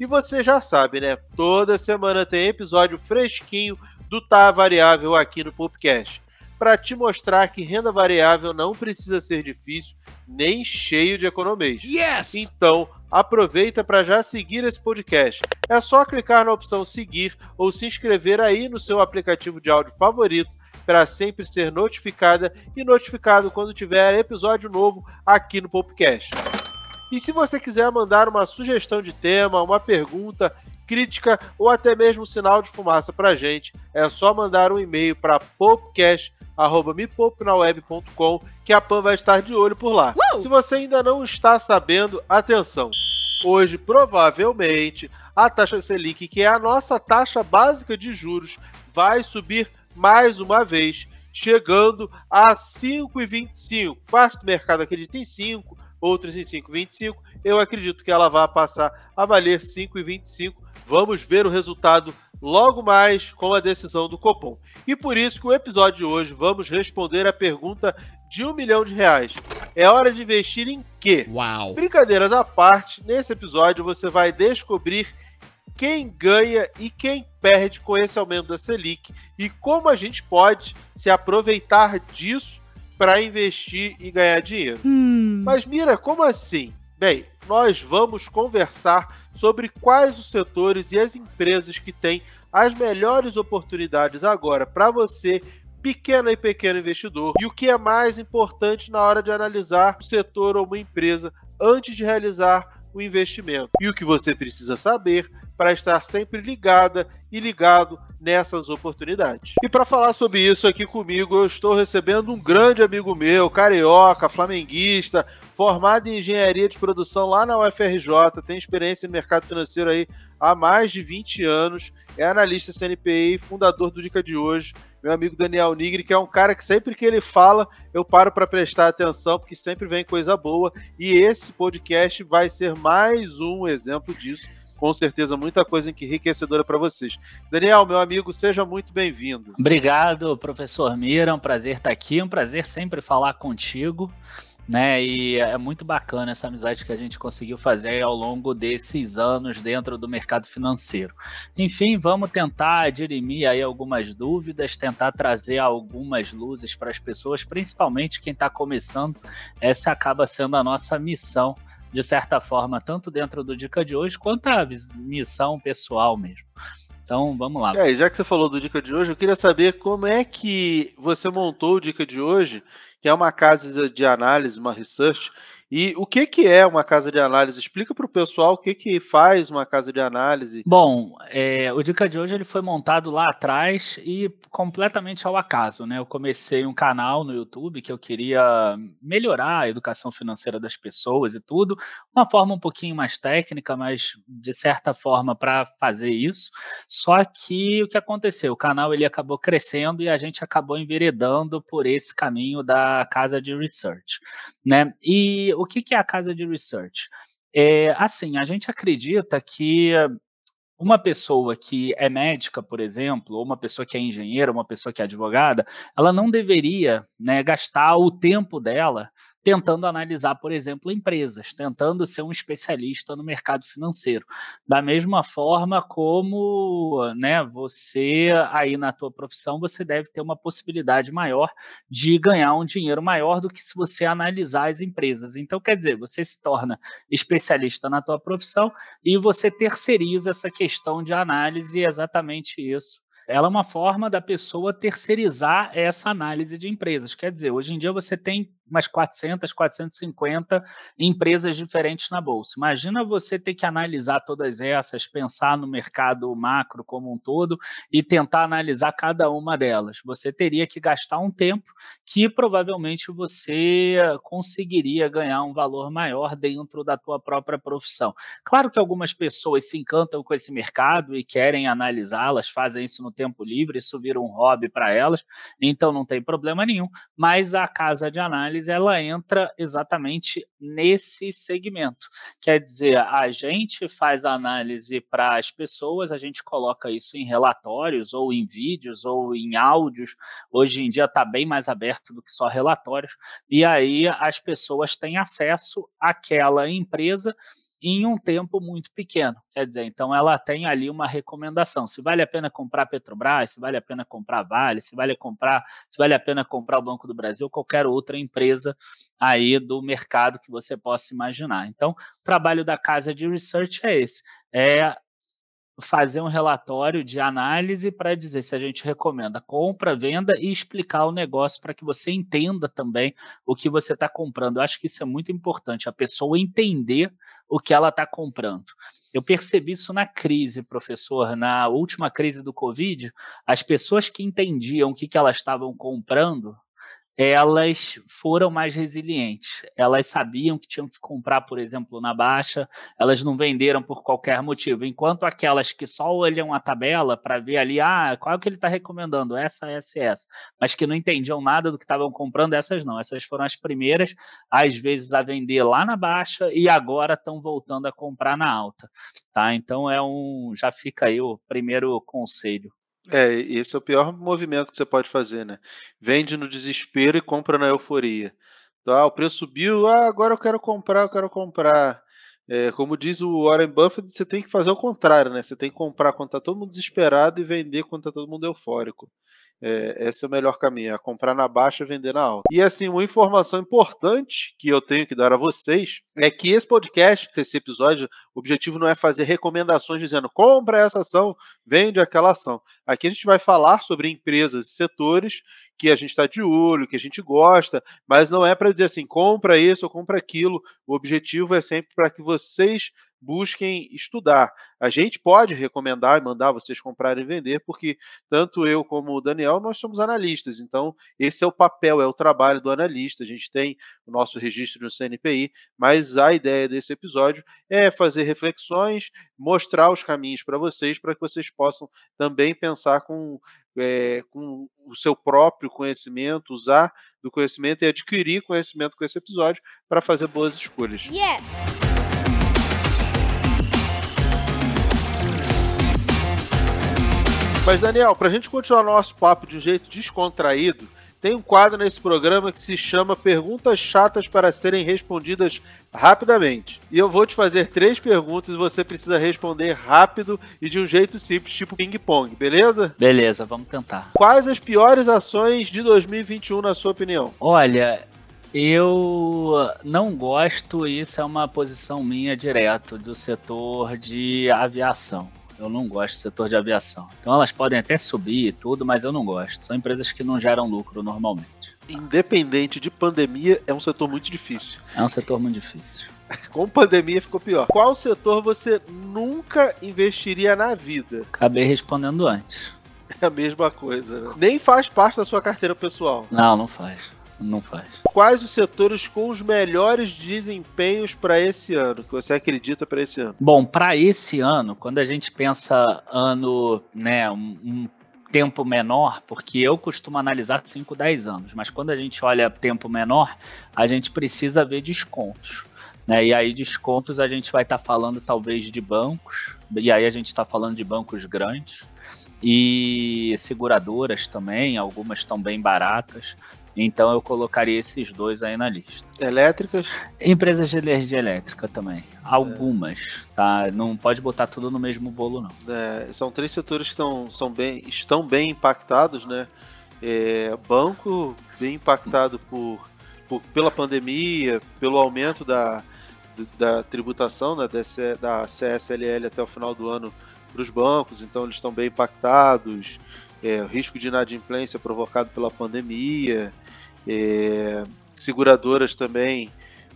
E você já sabe, né? Toda semana tem episódio fresquinho do Tá Variável aqui no Popcast, para te mostrar que renda variável não precisa ser difícil nem cheio de economês. Yes! Então, aproveita para já seguir esse podcast. É só clicar na opção seguir ou se inscrever aí no seu aplicativo de áudio favorito para sempre ser notificada e notificado quando tiver episódio novo aqui no Popcast. E se você quiser mandar uma sugestão de tema, uma pergunta, crítica ou até mesmo um sinal de fumaça para a gente, é só mandar um e-mail para popcast.mepopnaweb.com que a PAN vai estar de olho por lá. Uh! Se você ainda não está sabendo, atenção! Hoje, provavelmente, a taxa Selic, que é a nossa taxa básica de juros, vai subir mais uma vez, chegando a 5,25. Parte do mercado acredita em 5, outros em 5,25. Eu acredito que ela vai passar a valer 5,25. Vamos ver o resultado logo mais com a decisão do Copom. E por isso que o episódio de hoje vamos responder a pergunta de um milhão de reais. É hora de investir em quê? Uau! Brincadeiras à parte, nesse episódio você vai descobrir quem ganha e quem perde com esse aumento da Selic e como a gente pode se aproveitar disso para investir e ganhar dinheiro. Hum. Mas Mira, como assim? Bem, nós vamos conversar sobre quais os setores e as empresas que têm as melhores oportunidades agora para você, pequeno e pequeno investidor, e o que é mais importante na hora de analisar o setor ou uma empresa antes de realizar o investimento. E o que você precisa saber para estar sempre ligada e ligado nessas oportunidades. E para falar sobre isso aqui comigo, eu estou recebendo um grande amigo meu, carioca, flamenguista, formado em engenharia de produção lá na UFRJ, tem experiência no mercado financeiro aí há mais de 20 anos, é analista CNPI, fundador do Dica de Hoje, meu amigo Daniel Nigri, que é um cara que sempre que ele fala, eu paro para prestar atenção, porque sempre vem coisa boa, e esse podcast vai ser mais um exemplo disso com certeza muita coisa enriquecedora para vocês. Daniel, meu amigo, seja muito bem-vindo. Obrigado, professor Mira, é um prazer estar aqui, é um prazer sempre falar contigo. Né, e é muito bacana essa amizade que a gente conseguiu fazer ao longo desses anos dentro do mercado financeiro. Enfim, vamos tentar dirimir aí algumas dúvidas, tentar trazer algumas luzes para as pessoas, principalmente quem está começando. Essa acaba sendo a nossa missão de certa forma, tanto dentro do Dica de hoje, quanto a missão pessoal mesmo. Então, vamos lá. É, já que você falou do Dica de hoje, eu queria saber como é que você montou o Dica de hoje, que é uma casa de análise, uma research, e o que, que é uma casa de análise? Explica para o pessoal o que, que faz uma casa de análise. Bom, é, o Dica de hoje ele foi montado lá atrás e completamente ao acaso. Né? Eu comecei um canal no YouTube que eu queria melhorar a educação financeira das pessoas e tudo. Uma forma um pouquinho mais técnica, mas de certa forma para fazer isso. Só que o que aconteceu? O canal ele acabou crescendo e a gente acabou enveredando por esse caminho da casa de research. Né? E o que, que é a casa de research? É, assim, a gente acredita que uma pessoa que é médica, por exemplo, ou uma pessoa que é engenheira, uma pessoa que é advogada, ela não deveria né, gastar o tempo dela tentando analisar, por exemplo, empresas, tentando ser um especialista no mercado financeiro. Da mesma forma como, né, você aí na tua profissão, você deve ter uma possibilidade maior de ganhar um dinheiro maior do que se você analisar as empresas. Então, quer dizer, você se torna especialista na tua profissão e você terceiriza essa questão de análise, é exatamente isso ela é uma forma da pessoa terceirizar essa análise de empresas. Quer dizer, hoje em dia você tem umas 400, 450 empresas diferentes na bolsa. Imagina você ter que analisar todas essas, pensar no mercado macro como um todo e tentar analisar cada uma delas. Você teria que gastar um tempo que provavelmente você conseguiria ganhar um valor maior dentro da tua própria profissão. Claro que algumas pessoas se encantam com esse mercado e querem analisá-las, fazem isso no tempo livre, isso vira um hobby para elas, então não tem problema nenhum, mas a casa de análise ela entra exatamente nesse segmento. Quer dizer, a gente faz análise para as pessoas, a gente coloca isso em relatórios ou em vídeos ou em áudios. Hoje em dia está bem mais aberto do que só relatórios, e aí as pessoas têm acesso àquela empresa em um tempo muito pequeno. Quer dizer, então ela tem ali uma recomendação. Se vale a pena comprar Petrobras, se vale a pena comprar Vale, se vale, comprar, se vale a pena comprar o Banco do Brasil, qualquer outra empresa aí do mercado que você possa imaginar. Então, o trabalho da casa de research é esse. É fazer um relatório de análise para dizer se a gente recomenda compra, venda e explicar o negócio para que você entenda também o que você está comprando. Eu acho que isso é muito importante, a pessoa entender o que ela está comprando. Eu percebi isso na crise, professor. Na última crise do Covid, as pessoas que entendiam o que, que elas estavam comprando elas foram mais resilientes. Elas sabiam que tinham que comprar, por exemplo, na baixa, elas não venderam por qualquer motivo. Enquanto aquelas que só olham a tabela para ver ali, ah, qual é que ele está recomendando, essa, essa, essa, mas que não entendiam nada do que estavam comprando, essas não. Essas foram as primeiras, às vezes, a vender lá na baixa e agora estão voltando a comprar na alta. Tá? Então é um. Já fica aí o primeiro conselho. É, esse é o pior movimento que você pode fazer, né? Vende no desespero e compra na euforia. Então, ah, o preço subiu, ah, agora eu quero comprar, eu quero comprar. É, como diz o Warren Buffett, você tem que fazer o contrário, né? Você tem que comprar quando está todo mundo desesperado e vender quando está todo mundo eufórico. É, esse é o melhor caminho, é comprar na baixa e vender na alta. E assim, uma informação importante que eu tenho que dar a vocês é que esse podcast, esse episódio, o objetivo não é fazer recomendações dizendo compra essa ação, vende aquela ação. Aqui a gente vai falar sobre empresas e setores que a gente está de olho, que a gente gosta, mas não é para dizer assim, compra isso ou compra aquilo. O objetivo é sempre para que vocês busquem estudar. A gente pode recomendar e mandar vocês comprarem e vender, porque tanto eu como o Daniel, nós somos analistas. Então, esse é o papel, é o trabalho do analista. A gente tem o nosso registro no CNPI, mas a ideia desse episódio é fazer reflexões, mostrar os caminhos para vocês, para que vocês possam também pensar com, é, com o seu próprio conhecimento, usar do conhecimento e adquirir conhecimento com esse episódio para fazer boas escolhas. Yes! Mas, Daniel, para a gente continuar nosso papo de um jeito descontraído, tem um quadro nesse programa que se chama Perguntas Chatas para Serem Respondidas Rapidamente. E eu vou te fazer três perguntas e você precisa responder rápido e de um jeito simples, tipo ping-pong, beleza? Beleza, vamos tentar. Quais as piores ações de 2021, na sua opinião? Olha, eu não gosto, isso é uma posição minha direto, do setor de aviação. Eu não gosto do setor de aviação. Então elas podem até subir e tudo, mas eu não gosto. São empresas que não geram lucro normalmente. Independente de pandemia, é um setor muito difícil. É um setor muito difícil. Com pandemia ficou pior. Qual setor você nunca investiria na vida? Acabei respondendo antes. É a mesma coisa, né? Nem faz parte da sua carteira pessoal. Não, não faz não faz. Quais os setores com os melhores desempenhos para esse ano, que você acredita para esse ano? Bom, para esse ano, quando a gente pensa ano, né, um, um tempo menor, porque eu costumo analisar 5, 10 anos, mas quando a gente olha tempo menor, a gente precisa ver descontos. Né? E aí, descontos, a gente vai estar tá falando talvez de bancos, e aí a gente está falando de bancos grandes, e seguradoras também, algumas estão bem baratas. Então eu colocaria esses dois aí na lista. Elétricas? Empresas de energia elétrica também. Algumas, é. tá? Não pode botar tudo no mesmo bolo, não. É, são três setores que estão, são bem, estão bem impactados, né? É, banco bem impactado por, por, pela pandemia, pelo aumento da, da tributação né, da CSLL até o final do ano para os bancos, então eles estão bem impactados é, o risco de inadimplência provocado pela pandemia, é, seguradoras também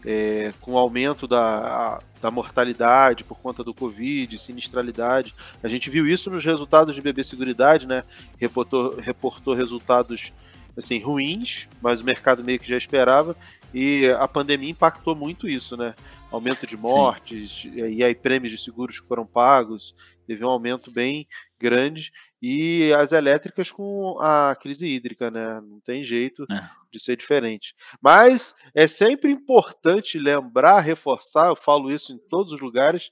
é, com aumento da, da mortalidade por conta do Covid, sinistralidade. A gente viu isso nos resultados de BB Seguridade, né? Reportou, reportou resultados assim, ruins, mas o mercado meio que já esperava, e a pandemia impactou muito isso, né? Aumento de mortes, Sim. e aí prêmios de seguros que foram pagos, teve um aumento bem grande, e as elétricas com a crise hídrica, né? Não tem jeito é. de ser diferente. Mas é sempre importante lembrar, reforçar, eu falo isso em todos os lugares,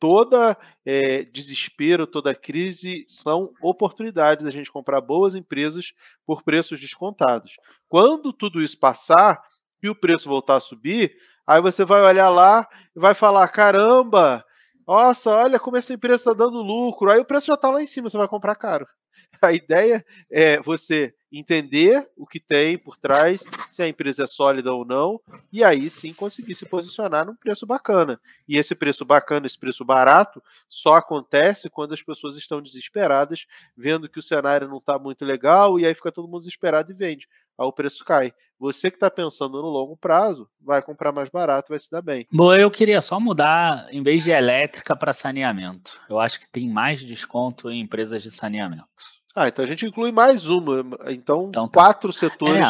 toda é, desespero, toda crise são oportunidades a gente comprar boas empresas por preços descontados. Quando tudo isso passar e o preço voltar a subir, aí você vai olhar lá e vai falar: caramba, nossa, olha como essa empresa está dando lucro. Aí o preço já está lá em cima, você vai comprar caro. A ideia é você entender o que tem por trás, se a empresa é sólida ou não, e aí sim conseguir se posicionar num preço bacana. E esse preço bacana, esse preço barato, só acontece quando as pessoas estão desesperadas, vendo que o cenário não está muito legal, e aí fica todo mundo desesperado e vende. Aí o preço cai. Você que está pensando no longo prazo, vai comprar mais barato, vai se dar bem. Bom, eu queria só mudar, em vez de elétrica, para saneamento. Eu acho que tem mais desconto em empresas de saneamento. Ah, então a gente inclui mais uma. Então, então tá. quatro setores.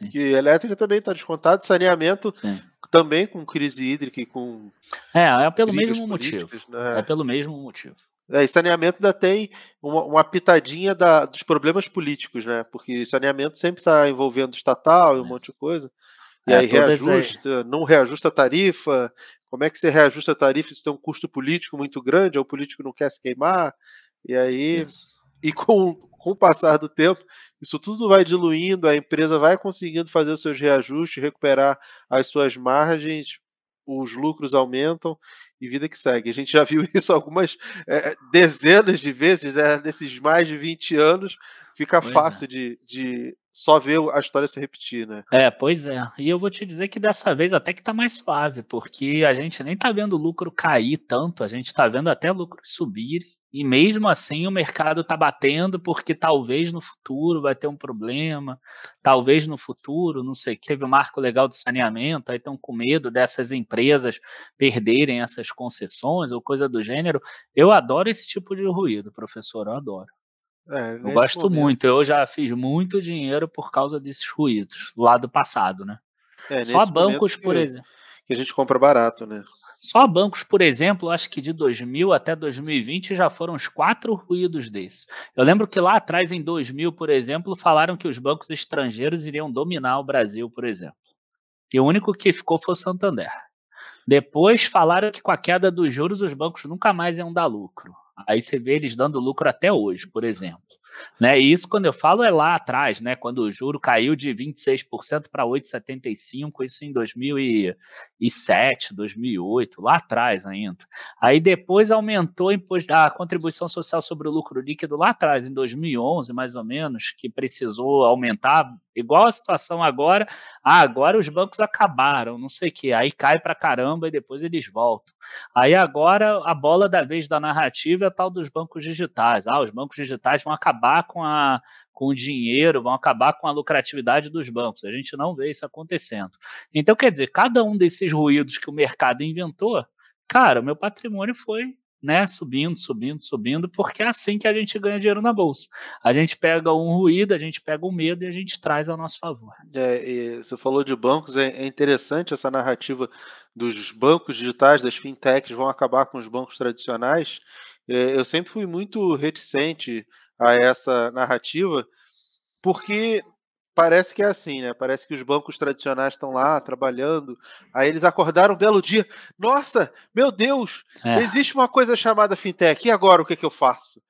É, que elétrica também está descontado, saneamento sim. também com crise hídrica e com. É, é pelo mesmo motivo. Né? É pelo mesmo motivo. É, e saneamento ainda tem uma, uma pitadinha da, dos problemas políticos, né? Porque saneamento sempre está envolvendo estatal e um é. monte de coisa. E é, aí reajusta, aí. não reajusta a tarifa. Como é que você reajusta a tarifa se tem um custo político muito grande, ou o político não quer se queimar? E aí. Isso. E com, com o passar do tempo, isso tudo vai diluindo, a empresa vai conseguindo fazer os seus reajustes, recuperar as suas margens, os lucros aumentam e vida que segue. A gente já viu isso algumas é, dezenas de vezes, né? Nesses mais de 20 anos, fica pois fácil é. de, de só ver a história se repetir, né? É, pois é. E eu vou te dizer que dessa vez até que tá mais suave, porque a gente nem tá vendo o lucro cair tanto, a gente tá vendo até lucro subir e mesmo assim o mercado está batendo porque talvez no futuro vai ter um problema, talvez no futuro, não sei, teve um marco legal de saneamento, aí estão com medo dessas empresas perderem essas concessões ou coisa do gênero. Eu adoro esse tipo de ruído, professor, eu adoro. É, eu gosto momento. muito, eu já fiz muito dinheiro por causa desses ruídos, do lado passado, né? É, Só bancos, por exemplo. Que a gente compra barato, né? Só bancos, por exemplo, acho que de 2000 até 2020 já foram uns quatro ruídos desses. Eu lembro que lá atrás, em 2000, por exemplo, falaram que os bancos estrangeiros iriam dominar o Brasil, por exemplo. E o único que ficou foi o Santander. Depois falaram que com a queda dos juros os bancos nunca mais iam dar lucro. Aí você vê eles dando lucro até hoje, por exemplo. Né? E isso, quando eu falo, é lá atrás, né? quando o juro caiu de 26% para 8,75%, isso em 2007, 2008, lá atrás ainda. Aí depois aumentou a contribuição social sobre o lucro líquido lá atrás, em 2011, mais ou menos, que precisou aumentar Igual a situação agora, ah, agora os bancos acabaram, não sei o quê, aí cai para caramba e depois eles voltam. Aí agora a bola da vez da narrativa é a tal dos bancos digitais. Ah, os bancos digitais vão acabar com, a, com o dinheiro, vão acabar com a lucratividade dos bancos. A gente não vê isso acontecendo. Então, quer dizer, cada um desses ruídos que o mercado inventou, cara, o meu patrimônio foi né, subindo, subindo, subindo, porque é assim que a gente ganha dinheiro na bolsa. A gente pega um ruído, a gente pega um medo e a gente traz ao nosso favor. É, você falou de bancos, é, é, interessante essa narrativa dos bancos digitais, das fintechs vão acabar com os bancos tradicionais. É, eu sempre fui muito reticente a essa narrativa, porque parece que é assim, né? Parece que os bancos tradicionais estão lá trabalhando. Aí eles acordaram um belo dia. Nossa, meu Deus, é. existe uma coisa chamada fintech. E agora o que, é que eu faço?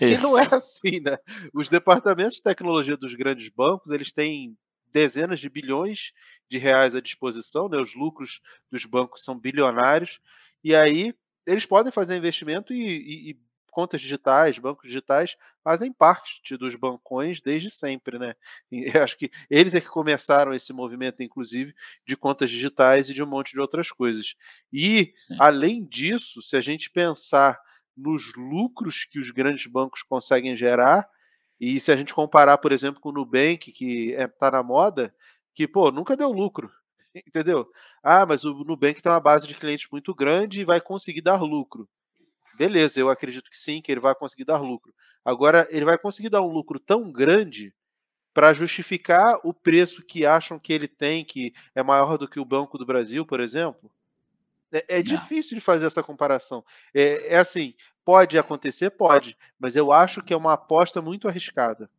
Isso. E não é assim, né? Os departamentos de tecnologia dos grandes bancos, eles têm dezenas de bilhões de reais à disposição, né? Os lucros dos bancos são bilionários. E aí eles podem fazer investimento e, e, e contas digitais, bancos digitais, fazem parte dos bancões desde sempre, né? E acho que eles é que começaram esse movimento, inclusive, de contas digitais e de um monte de outras coisas. E, Sim. além disso, se a gente pensar nos lucros que os grandes bancos conseguem gerar, e se a gente comparar, por exemplo, com o Nubank, que está é, na moda, que, pô, nunca deu lucro. Entendeu? Ah, mas o Nubank tem uma base de clientes muito grande e vai conseguir dar lucro. Beleza, eu acredito que sim, que ele vai conseguir dar lucro. Agora, ele vai conseguir dar um lucro tão grande para justificar o preço que acham que ele tem, que é maior do que o Banco do Brasil, por exemplo? É, é difícil de fazer essa comparação. É, é, assim, pode acontecer? Pode, mas eu acho que é uma aposta muito arriscada.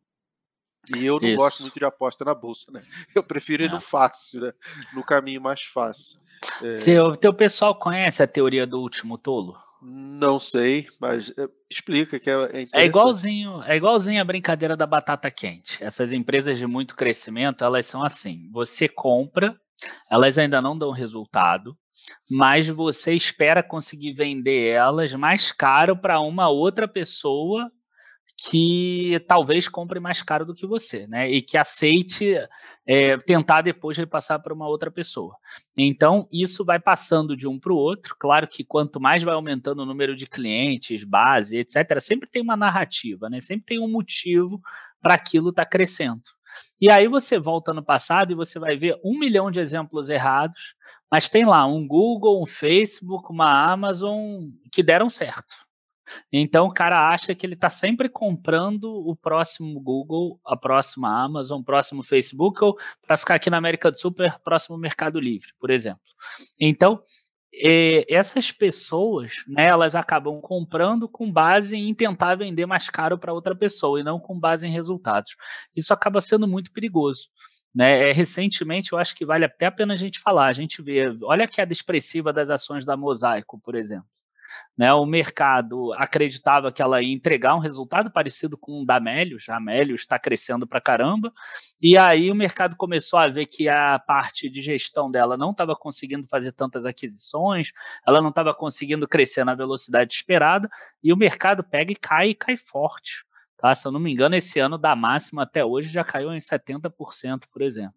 E eu não Isso. gosto muito de aposta na bolsa, né? Eu prefiro ir no fácil, né? No caminho mais fácil. É... Seu, teu pessoal conhece a teoria do último tolo? Não sei, mas eh, explica que é, é, é igualzinho, é igualzinho a brincadeira da batata quente. Essas empresas de muito crescimento, elas são assim: você compra, elas ainda não dão resultado, mas você espera conseguir vender elas mais caro para uma outra pessoa que talvez compre mais caro do que você, né? E que aceite é, tentar depois repassar para uma outra pessoa. Então, isso vai passando de um para o outro. Claro que quanto mais vai aumentando o número de clientes, base, etc., sempre tem uma narrativa, né? Sempre tem um motivo para aquilo estar tá crescendo. E aí você volta no passado e você vai ver um milhão de exemplos errados, mas tem lá um Google, um Facebook, uma Amazon que deram certo. Então o cara acha que ele está sempre comprando o próximo Google, a próxima Amazon, o próximo Facebook, ou para ficar aqui na América do Sul, próximo Mercado Livre, por exemplo. Então, essas pessoas, né, elas acabam comprando com base em tentar vender mais caro para outra pessoa e não com base em resultados. Isso acaba sendo muito perigoso. Né, é, recentemente, eu acho que vale até a pena a gente falar. A gente vê, olha a queda expressiva das ações da Mosaico, por exemplo. Né, o mercado acreditava que ela ia entregar um resultado parecido com o da Melios, a Melios está crescendo para caramba, e aí o mercado começou a ver que a parte de gestão dela não estava conseguindo fazer tantas aquisições, ela não estava conseguindo crescer na velocidade esperada, e o mercado pega e cai e cai forte. Tá? Se eu não me engano, esse ano da máxima até hoje já caiu em 70%, por exemplo.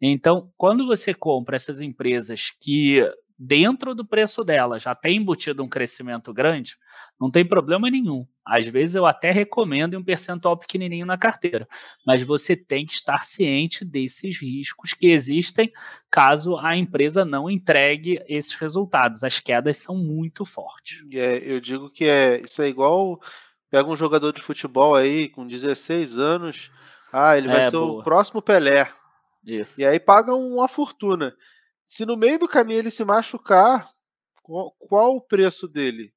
Então, quando você compra essas empresas que dentro do preço dela já tem embutido um crescimento grande, não tem problema nenhum. Às vezes eu até recomendo um percentual pequenininho na carteira, mas você tem que estar ciente desses riscos que existem caso a empresa não entregue esses resultados. As quedas são muito fortes. É, eu digo que é isso é igual pega um jogador de futebol aí com 16 anos, ah, ele vai é, ser boa. o próximo Pelé. Isso. E aí paga uma fortuna. Se no meio do caminho ele se machucar, qual, qual o preço dele?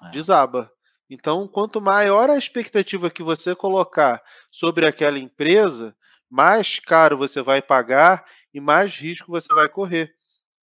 É. Desaba. Então, quanto maior a expectativa que você colocar sobre aquela empresa, mais caro você vai pagar e mais risco você vai correr.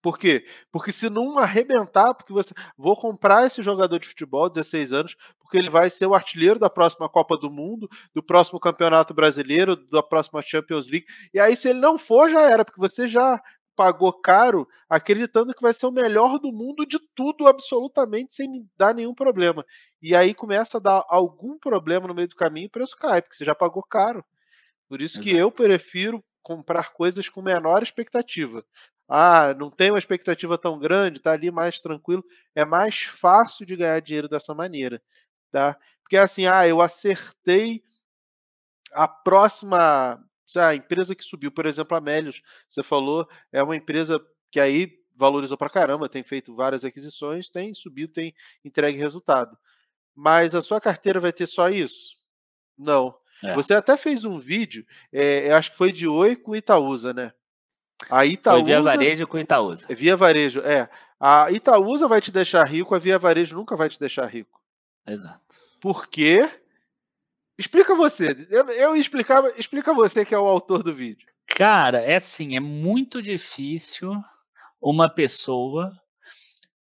Por quê? Porque se não arrebentar, porque você vou comprar esse jogador de futebol, 16 anos, porque ele vai ser o artilheiro da próxima Copa do Mundo, do próximo Campeonato Brasileiro, da próxima Champions League. E aí se ele não for, já era, porque você já pagou caro acreditando que vai ser o melhor do mundo de tudo, absolutamente, sem dar nenhum problema. E aí começa a dar algum problema no meio do caminho e o preço cai, porque você já pagou caro. Por isso Exato. que eu prefiro comprar coisas com menor expectativa. Ah, não tem uma expectativa tão grande, tá ali mais tranquilo. É mais fácil de ganhar dinheiro dessa maneira, tá? Porque assim, ah, eu acertei a próxima a empresa que subiu, por exemplo, a Melios, você falou, é uma empresa que aí valorizou pra caramba, tem feito várias aquisições, tem subido, tem entregue resultado. Mas a sua carteira vai ter só isso? Não. É. Você até fez um vídeo, é, acho que foi de Oi com Itaúsa, né? A Itaúsa, foi via varejo com Itaúsa. É via varejo, é. A Itaúsa vai te deixar rico, a via varejo nunca vai te deixar rico. Exato. Por quê? Explica você. Eu, eu explicava, explica você que é o autor do vídeo. Cara, é assim, é muito difícil uma pessoa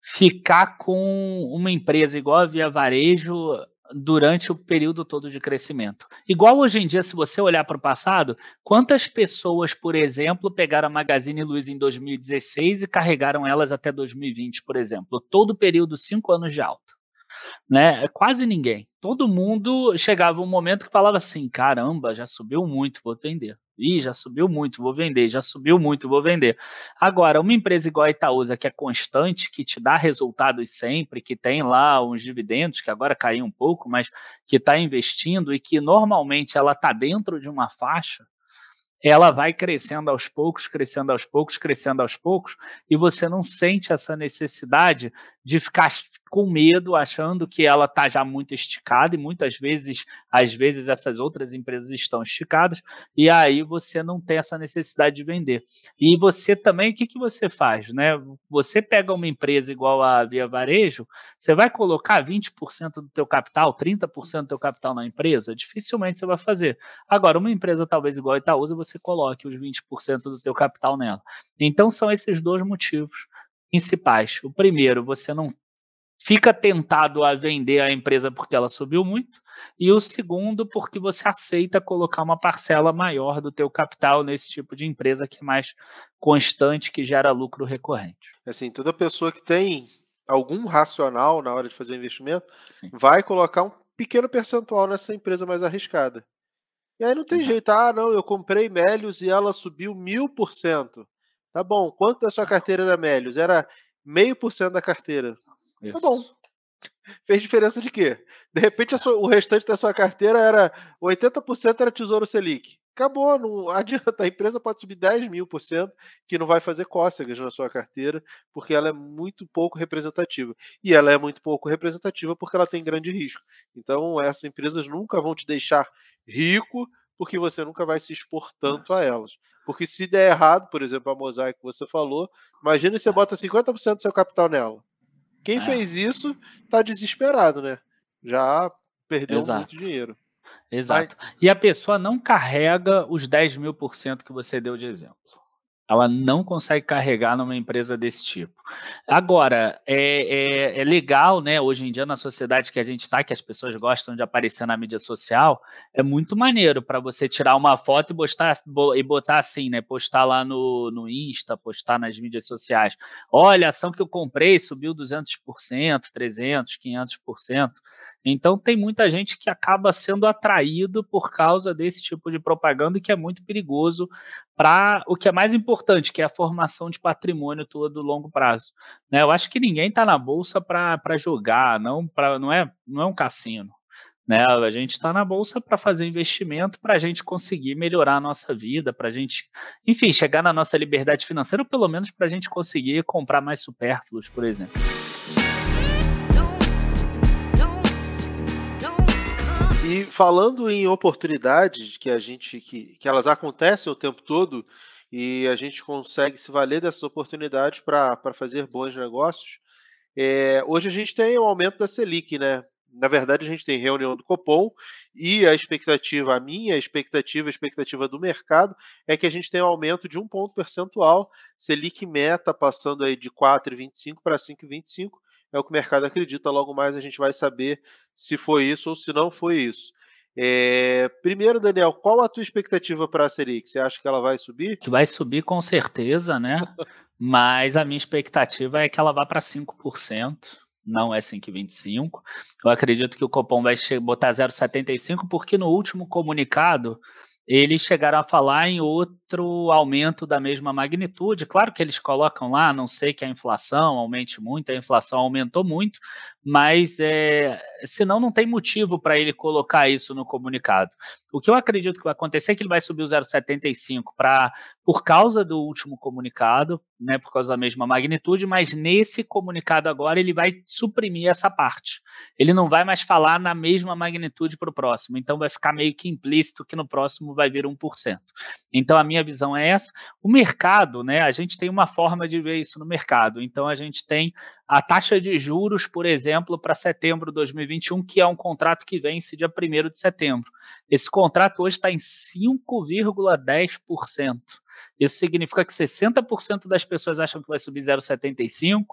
ficar com uma empresa igual a Via Varejo durante o período todo de crescimento. Igual hoje em dia, se você olhar para o passado, quantas pessoas, por exemplo, pegaram a Magazine Luiza em 2016 e carregaram elas até 2020, por exemplo? Todo o período, cinco anos de alta né? Quase ninguém. Todo mundo chegava um momento que falava assim: caramba, já subiu muito, vou vender. Ih, já subiu muito, vou vender, já subiu muito, vou vender. Agora, uma empresa igual a Itaúsa, que é constante, que te dá resultados sempre, que tem lá uns dividendos, que agora caiu um pouco, mas que está investindo e que normalmente ela está dentro de uma faixa, ela vai crescendo aos poucos, crescendo aos poucos, crescendo aos poucos, e você não sente essa necessidade de ficar com medo, achando que ela está já muito esticada, e muitas vezes, às vezes, essas outras empresas estão esticadas, e aí você não tem essa necessidade de vender. E você também, o que, que você faz? Né? Você pega uma empresa igual a Via Varejo, você vai colocar 20% do teu capital, 30% do teu capital na empresa? Dificilmente você vai fazer. Agora, uma empresa talvez igual a Itaúsa, você coloque os 20% do teu capital nela. Então, são esses dois motivos principais. O primeiro, você não fica tentado a vender a empresa porque ela subiu muito, e o segundo, porque você aceita colocar uma parcela maior do teu capital nesse tipo de empresa que é mais constante, que gera lucro recorrente. Assim, toda pessoa que tem algum racional na hora de fazer investimento Sim. vai colocar um pequeno percentual nessa empresa mais arriscada. E aí não tem jeito, ah, não, eu comprei Melios e ela subiu mil por cento. Tá bom, quanto da sua carteira era Melios? Era meio por cento da carteira. Isso. Tá bom. Fez diferença de quê? De repente sua, o restante da sua carteira era 80% era Tesouro Selic. Acabou, não adianta. A empresa pode subir 10 mil por cento, que não vai fazer cócegas na sua carteira, porque ela é muito pouco representativa. E ela é muito pouco representativa porque ela tem grande risco. Então, essas empresas nunca vão te deixar rico, porque você nunca vai se expor tanto a elas. Porque se der errado, por exemplo, a mosaico que você falou, imagina se você bota 50% do seu capital nela. Quem é. fez isso está desesperado, né? Já perdeu Exato. muito dinheiro. Exato. Mas... E a pessoa não carrega os 10 mil por cento que você deu de exemplo. Ela não consegue carregar numa empresa desse tipo. Agora, é, é, é, legal, né? Hoje em dia, na sociedade que a gente está, que as pessoas gostam de aparecer na mídia social, é muito maneiro para você tirar uma foto e botar, e botar assim, né? Postar lá no, no Insta, postar nas mídias sociais. Olha, a ação que eu comprei subiu 200%, 300%, 500%. Então, tem muita gente que acaba sendo atraído por causa desse tipo de propaganda que é muito perigoso para o que é mais importante, que é a formação de patrimônio todo longo prazo. Né? Eu acho que ninguém está na bolsa para jogar, não, pra, não, é, não é um cassino. Né? A gente está na bolsa para fazer investimento, para a gente conseguir melhorar a nossa vida, para a gente, enfim, chegar na nossa liberdade financeira, ou pelo menos para a gente conseguir comprar mais supérfluos, por exemplo. E falando em oportunidades que a gente que, que elas acontecem o tempo todo e a gente consegue se valer dessas oportunidades para fazer bons negócios. É, hoje a gente tem o aumento da Selic, né? Na verdade, a gente tem reunião do Copom e a expectativa, a minha expectativa, a expectativa do mercado, é que a gente tenha um aumento de um ponto percentual, Selic meta passando aí de 4,25 para 5,25 é o que o mercado acredita. Logo mais a gente vai saber se foi isso ou se não foi isso. É... Primeiro, Daniel, qual a tua expectativa para a Selic? Você acha que ela vai subir? Que vai subir com certeza, né? Mas a minha expectativa é que ela vá para 5%, não é 5,25%. Eu acredito que o Copom vai botar 0,75%, porque no último comunicado eles chegaram a falar em outro aumento da mesma magnitude. Claro que eles colocam lá, não sei que a inflação aumente muito, a inflação aumentou muito, mas é, senão não tem motivo para ele colocar isso no comunicado. O que eu acredito que vai acontecer é que ele vai subir o 0,75 para por causa do último comunicado, né, por causa da mesma magnitude, mas nesse comunicado agora ele vai suprimir essa parte. Ele não vai mais falar na mesma magnitude para o próximo, então vai ficar meio que implícito que no próximo vai vir 1%. Então a minha visão é essa. O mercado, né, a gente tem uma forma de ver isso no mercado. Então a gente tem a taxa de juros, por exemplo, para setembro de 2021, que é um contrato que vence dia 1 de setembro. Esse contrato hoje está em 5,10%. Isso significa que 60% das pessoas acham que vai subir 0,75%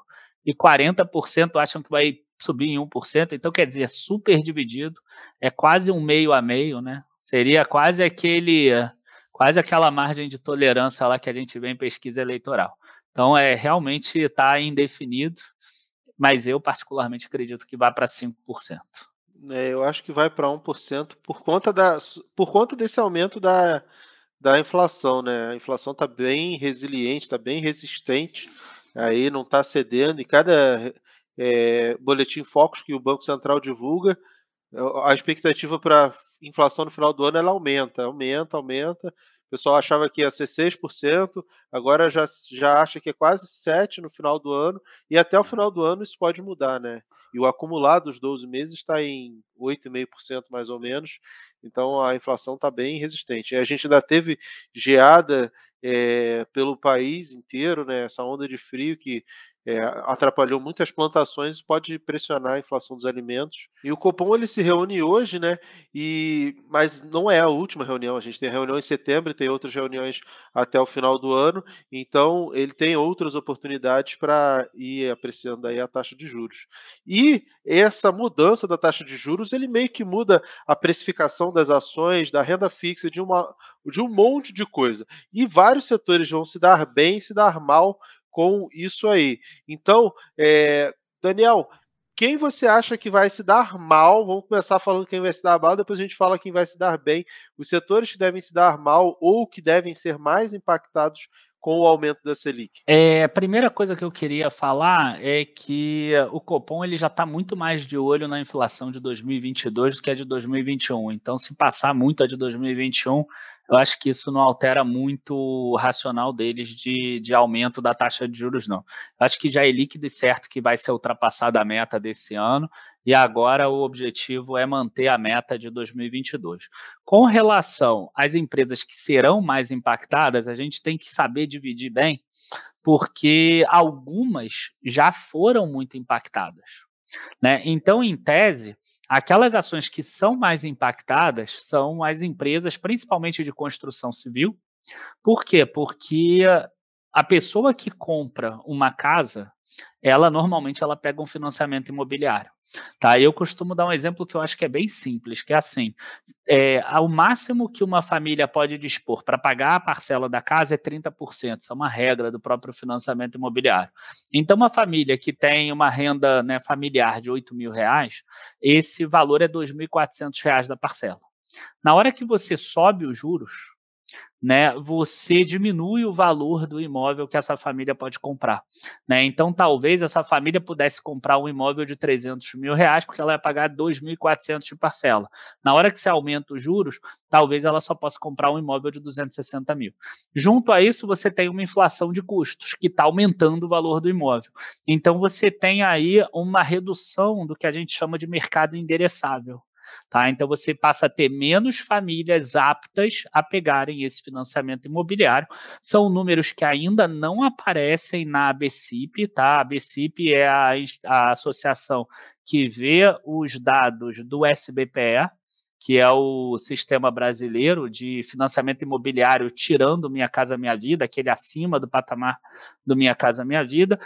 e 40% acham que vai subir em 1%. Então, quer dizer, é super dividido, é quase um meio a meio, né? Seria quase aquele, quase aquela margem de tolerância lá que a gente vê em pesquisa eleitoral. Então, é realmente está indefinido mas eu particularmente acredito que vai para 5%. É, eu acho que vai para 1% por conta, da, por conta desse aumento da, da inflação, né? A inflação está bem resiliente, está bem resistente, aí não está cedendo, e cada é, boletim Focus que o Banco Central divulga, a expectativa para inflação no final do ano ela aumenta, aumenta, aumenta, O pessoal achava que ia ser 6%, agora já, já acha que é quase 7% no final do ano, e até o final do ano isso pode mudar, né? E o acumulado dos 12 meses está em 8,5% mais ou menos, então a inflação está bem resistente. A gente ainda teve geada é, pelo país inteiro, né? Essa onda de frio que é, atrapalhou muitas plantações pode pressionar a inflação dos alimentos. E o Copom ele se reúne hoje, né? E mas não é a última reunião. A gente tem reunião em setembro, tem outras reuniões até o final do ano. Então ele tem outras oportunidades para ir apreciando aí a taxa de juros. E essa mudança da taxa de juros ele meio que muda a precificação das ações, da renda fixa, de uma de um monte de coisa. E vários setores vão se dar bem, se dar mal com isso aí. Então, é, Daniel, quem você acha que vai se dar mal? Vamos começar falando quem vai se dar mal, depois a gente fala quem vai se dar bem. Os setores que devem se dar mal ou que devem ser mais impactados com o aumento da Selic? É, a primeira coisa que eu queria falar é que o Copom ele já está muito mais de olho na inflação de 2022 do que a de 2021. Então, se passar muito a de 2021, eu acho que isso não altera muito o racional deles de, de aumento da taxa de juros, não. Eu acho que já é líquido e certo que vai ser ultrapassada a meta desse ano, e agora o objetivo é manter a meta de 2022. Com relação às empresas que serão mais impactadas, a gente tem que saber dividir bem, porque algumas já foram muito impactadas. Né? Então, em tese, Aquelas ações que são mais impactadas são as empresas, principalmente de construção civil. Por quê? Porque a pessoa que compra uma casa, ela normalmente ela pega um financiamento imobiliário. Tá? Eu costumo dar um exemplo que eu acho que é bem simples, que é assim, é, o máximo que uma família pode dispor para pagar a parcela da casa é 30%, isso é uma regra do próprio financiamento imobiliário. Então, uma família que tem uma renda né, familiar de 8 mil reais, esse valor é 2.400 reais da parcela. Na hora que você sobe os juros, né, você diminui o valor do imóvel que essa família pode comprar. Né? Então, talvez essa família pudesse comprar um imóvel de 300 mil reais, porque ela ia pagar 2.400 de parcela. Na hora que você aumenta os juros, talvez ela só possa comprar um imóvel de 260 mil. Junto a isso, você tem uma inflação de custos, que está aumentando o valor do imóvel. Então, você tem aí uma redução do que a gente chama de mercado endereçável. Tá? Então você passa a ter menos famílias aptas a pegarem esse financiamento imobiliário. São números que ainda não aparecem na ABCIP, tá? A ABCIP é a, a associação que vê os dados do SBPE, que é o sistema brasileiro de financiamento imobiliário tirando Minha Casa Minha Vida, aquele acima do patamar do Minha Casa Minha Vida,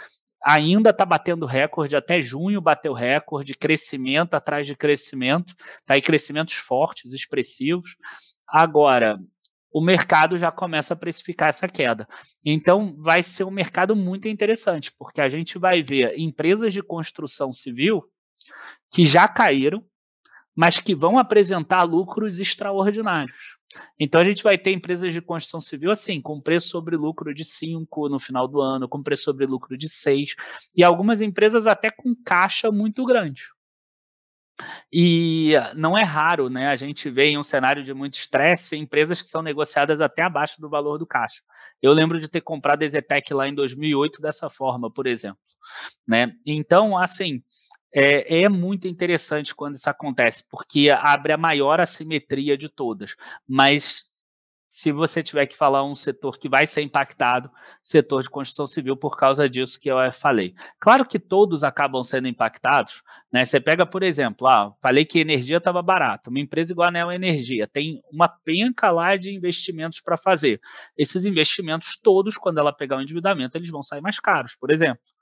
ainda está batendo recorde, até junho bateu recorde, crescimento atrás de crescimento, tá aí crescimentos fortes, expressivos. Agora, o mercado já começa a precificar essa queda. Então, vai ser um mercado muito interessante, porque a gente vai ver empresas de construção civil que já caíram, mas que vão apresentar lucros extraordinários. Então a gente vai ter empresas de construção civil assim, com preço sobre lucro de 5 no final do ano, com preço sobre lucro de 6, e algumas empresas até com caixa muito grande. E não é raro, né? A gente vê em um cenário de muito estresse empresas que são negociadas até abaixo do valor do caixa. Eu lembro de ter comprado a Zetec lá em 2008 dessa forma, por exemplo. Né? Então, assim, é, é, muito interessante quando isso acontece, porque abre a maior assimetria de todas. Mas se você tiver que falar um setor que vai ser impactado, setor de construção civil, por causa disso que eu falei. Claro que todos acabam sendo impactados, né? Você pega, por exemplo, ah, falei que energia estava barata, uma empresa igual a Neo Energia tem uma penca lá de investimentos para fazer. Esses investimentos todos, quando ela pegar o endividamento, eles vão sair mais caros, por exemplo.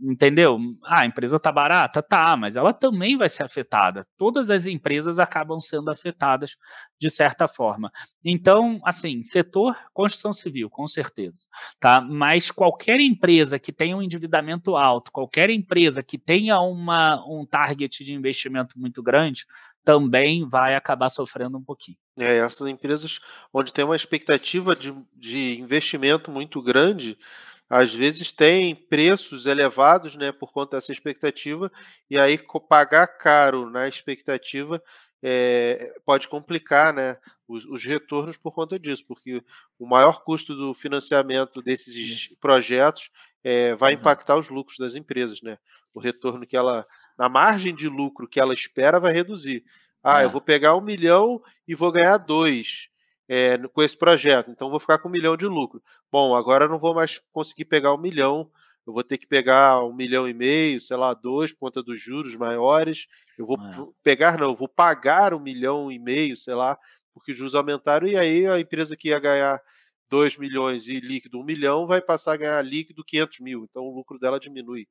Entendeu? Ah, a empresa tá barata? Tá, mas ela também vai ser afetada. Todas as empresas acabam sendo afetadas de certa forma. Então, assim, setor construção civil, com certeza, tá? Mas qualquer empresa que tenha um endividamento alto, qualquer empresa que tenha uma, um target de investimento muito grande, também vai acabar sofrendo um pouquinho. É, essas empresas onde tem uma expectativa de, de investimento muito grande, às vezes tem preços elevados, né, por conta dessa expectativa, e aí pagar caro na expectativa é, pode complicar né, os, os, retornos por conta disso, porque o maior custo do financiamento desses projetos é, vai impactar os lucros das empresas, né? O retorno que ela, na margem de lucro que ela espera, vai reduzir. Ah, é. eu vou pegar um milhão e vou ganhar dois é, com esse projeto, então vou ficar com um milhão de lucro. Bom, agora eu não vou mais conseguir pegar um milhão eu vou ter que pegar um milhão e meio, sei lá, dois, por conta dos juros maiores. Eu vou é. pegar, não, eu vou pagar um milhão e meio, sei lá, porque os juros aumentaram, e aí a empresa que ia ganhar 2 milhões e líquido 1 milhão, vai passar a ganhar líquido 500 mil. Então o lucro dela diminui.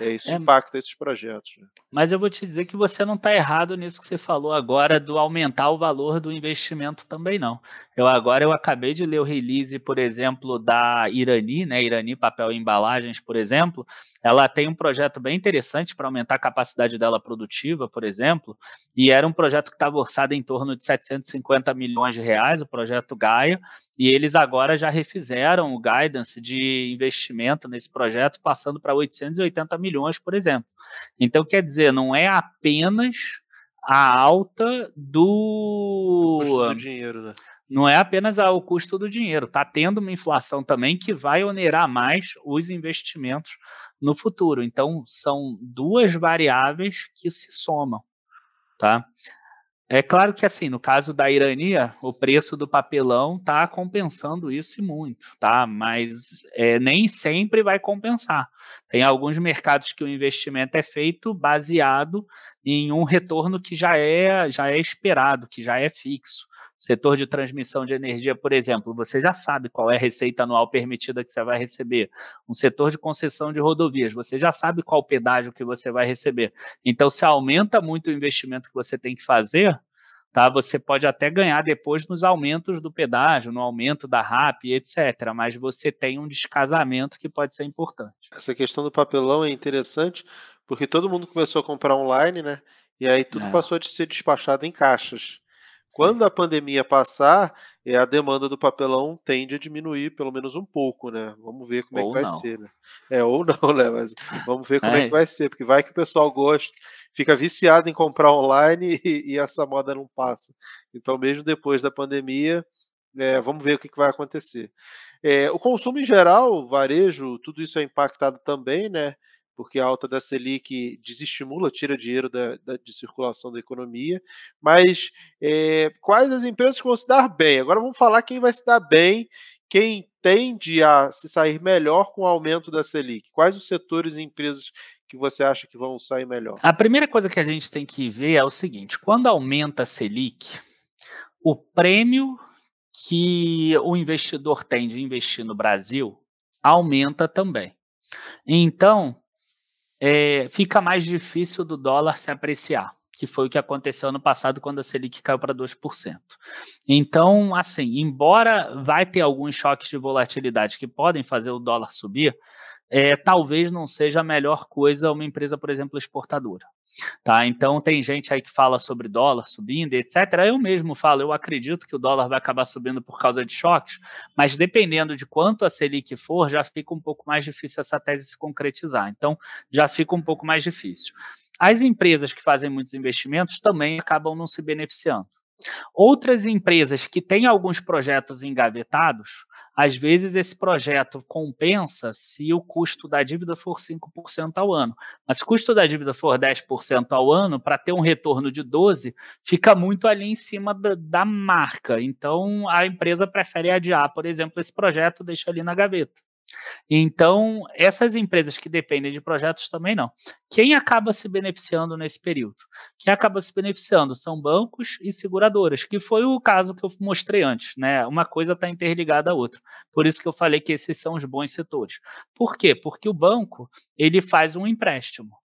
É, isso é, impacta esses projetos. Né? Mas eu vou te dizer que você não está errado nisso que você falou agora do aumentar o valor do investimento também não. Eu agora eu acabei de ler o release, por exemplo, da Irani, né? Irani Papel e Embalagens, por exemplo. Ela tem um projeto bem interessante para aumentar a capacidade dela produtiva, por exemplo, e era um projeto que estava orçado em torno de 750 milhões de reais, o projeto Gaia, e eles agora já refizeram o guidance de investimento nesse projeto, passando para 880 milhões, por exemplo. Então, quer dizer, não é apenas a alta do. Custo do dinheiro, né? Não é apenas o custo do dinheiro, está tendo uma inflação também que vai onerar mais os investimentos no futuro. Então, são duas variáveis que se somam. Tá? É claro que, assim, no caso da Irania, o preço do papelão está compensando isso muito, tá? Mas é, nem sempre vai compensar. Tem alguns mercados que o investimento é feito baseado em um retorno que já é, já é esperado, que já é fixo. Setor de transmissão de energia, por exemplo, você já sabe qual é a receita anual permitida que você vai receber. Um setor de concessão de rodovias, você já sabe qual o pedágio que você vai receber. Então, se aumenta muito o investimento que você tem que fazer, tá? Você pode até ganhar depois nos aumentos do pedágio, no aumento da RAP, etc. Mas você tem um descasamento que pode ser importante. Essa questão do papelão é interessante porque todo mundo começou a comprar online, né? E aí tudo é. passou a ser despachado em caixas. Quando a pandemia passar, é, a demanda do papelão tende a diminuir pelo menos um pouco, né? Vamos ver como ou é que vai não. ser, né? É, ou não, né? Mas vamos ver como é. é. que vai ser, porque vai que o pessoal gosta, fica viciado em comprar online e, e essa moda não passa. Então, mesmo depois da pandemia, é, vamos ver o que, que vai acontecer. É, o consumo em geral, varejo, tudo isso é impactado também, né? Porque a alta da Selic desestimula, tira dinheiro da, da de circulação da economia. Mas é, quais as empresas que vão se dar bem? Agora vamos falar quem vai se dar bem, quem tende a se sair melhor com o aumento da Selic. Quais os setores e empresas que você acha que vão sair melhor? A primeira coisa que a gente tem que ver é o seguinte: quando aumenta a Selic, o prêmio que o investidor tem de investir no Brasil aumenta também. Então, é, fica mais difícil do dólar se apreciar, que foi o que aconteceu ano passado quando a Selic caiu para 2%. Então, assim, embora vai ter alguns choques de volatilidade que podem fazer o dólar subir, é, talvez não seja a melhor coisa uma empresa, por exemplo, exportadora. Tá? Então, tem gente aí que fala sobre dólar subindo, etc. Eu mesmo falo, eu acredito que o dólar vai acabar subindo por causa de choques, mas dependendo de quanto a Selic for, já fica um pouco mais difícil essa tese se concretizar. Então, já fica um pouco mais difícil. As empresas que fazem muitos investimentos também acabam não se beneficiando. Outras empresas que têm alguns projetos engavetados, às vezes esse projeto compensa se o custo da dívida for 5% ao ano. Mas se o custo da dívida for 10% ao ano, para ter um retorno de 12%, fica muito ali em cima da, da marca. Então a empresa prefere adiar, por exemplo, esse projeto, deixa ali na gaveta. Então, essas empresas que dependem de projetos também não. Quem acaba se beneficiando nesse período? Quem acaba se beneficiando são bancos e seguradoras, que foi o caso que eu mostrei antes, né? Uma coisa está interligada à outra. Por isso que eu falei que esses são os bons setores. Por quê? Porque o banco, ele faz um empréstimo.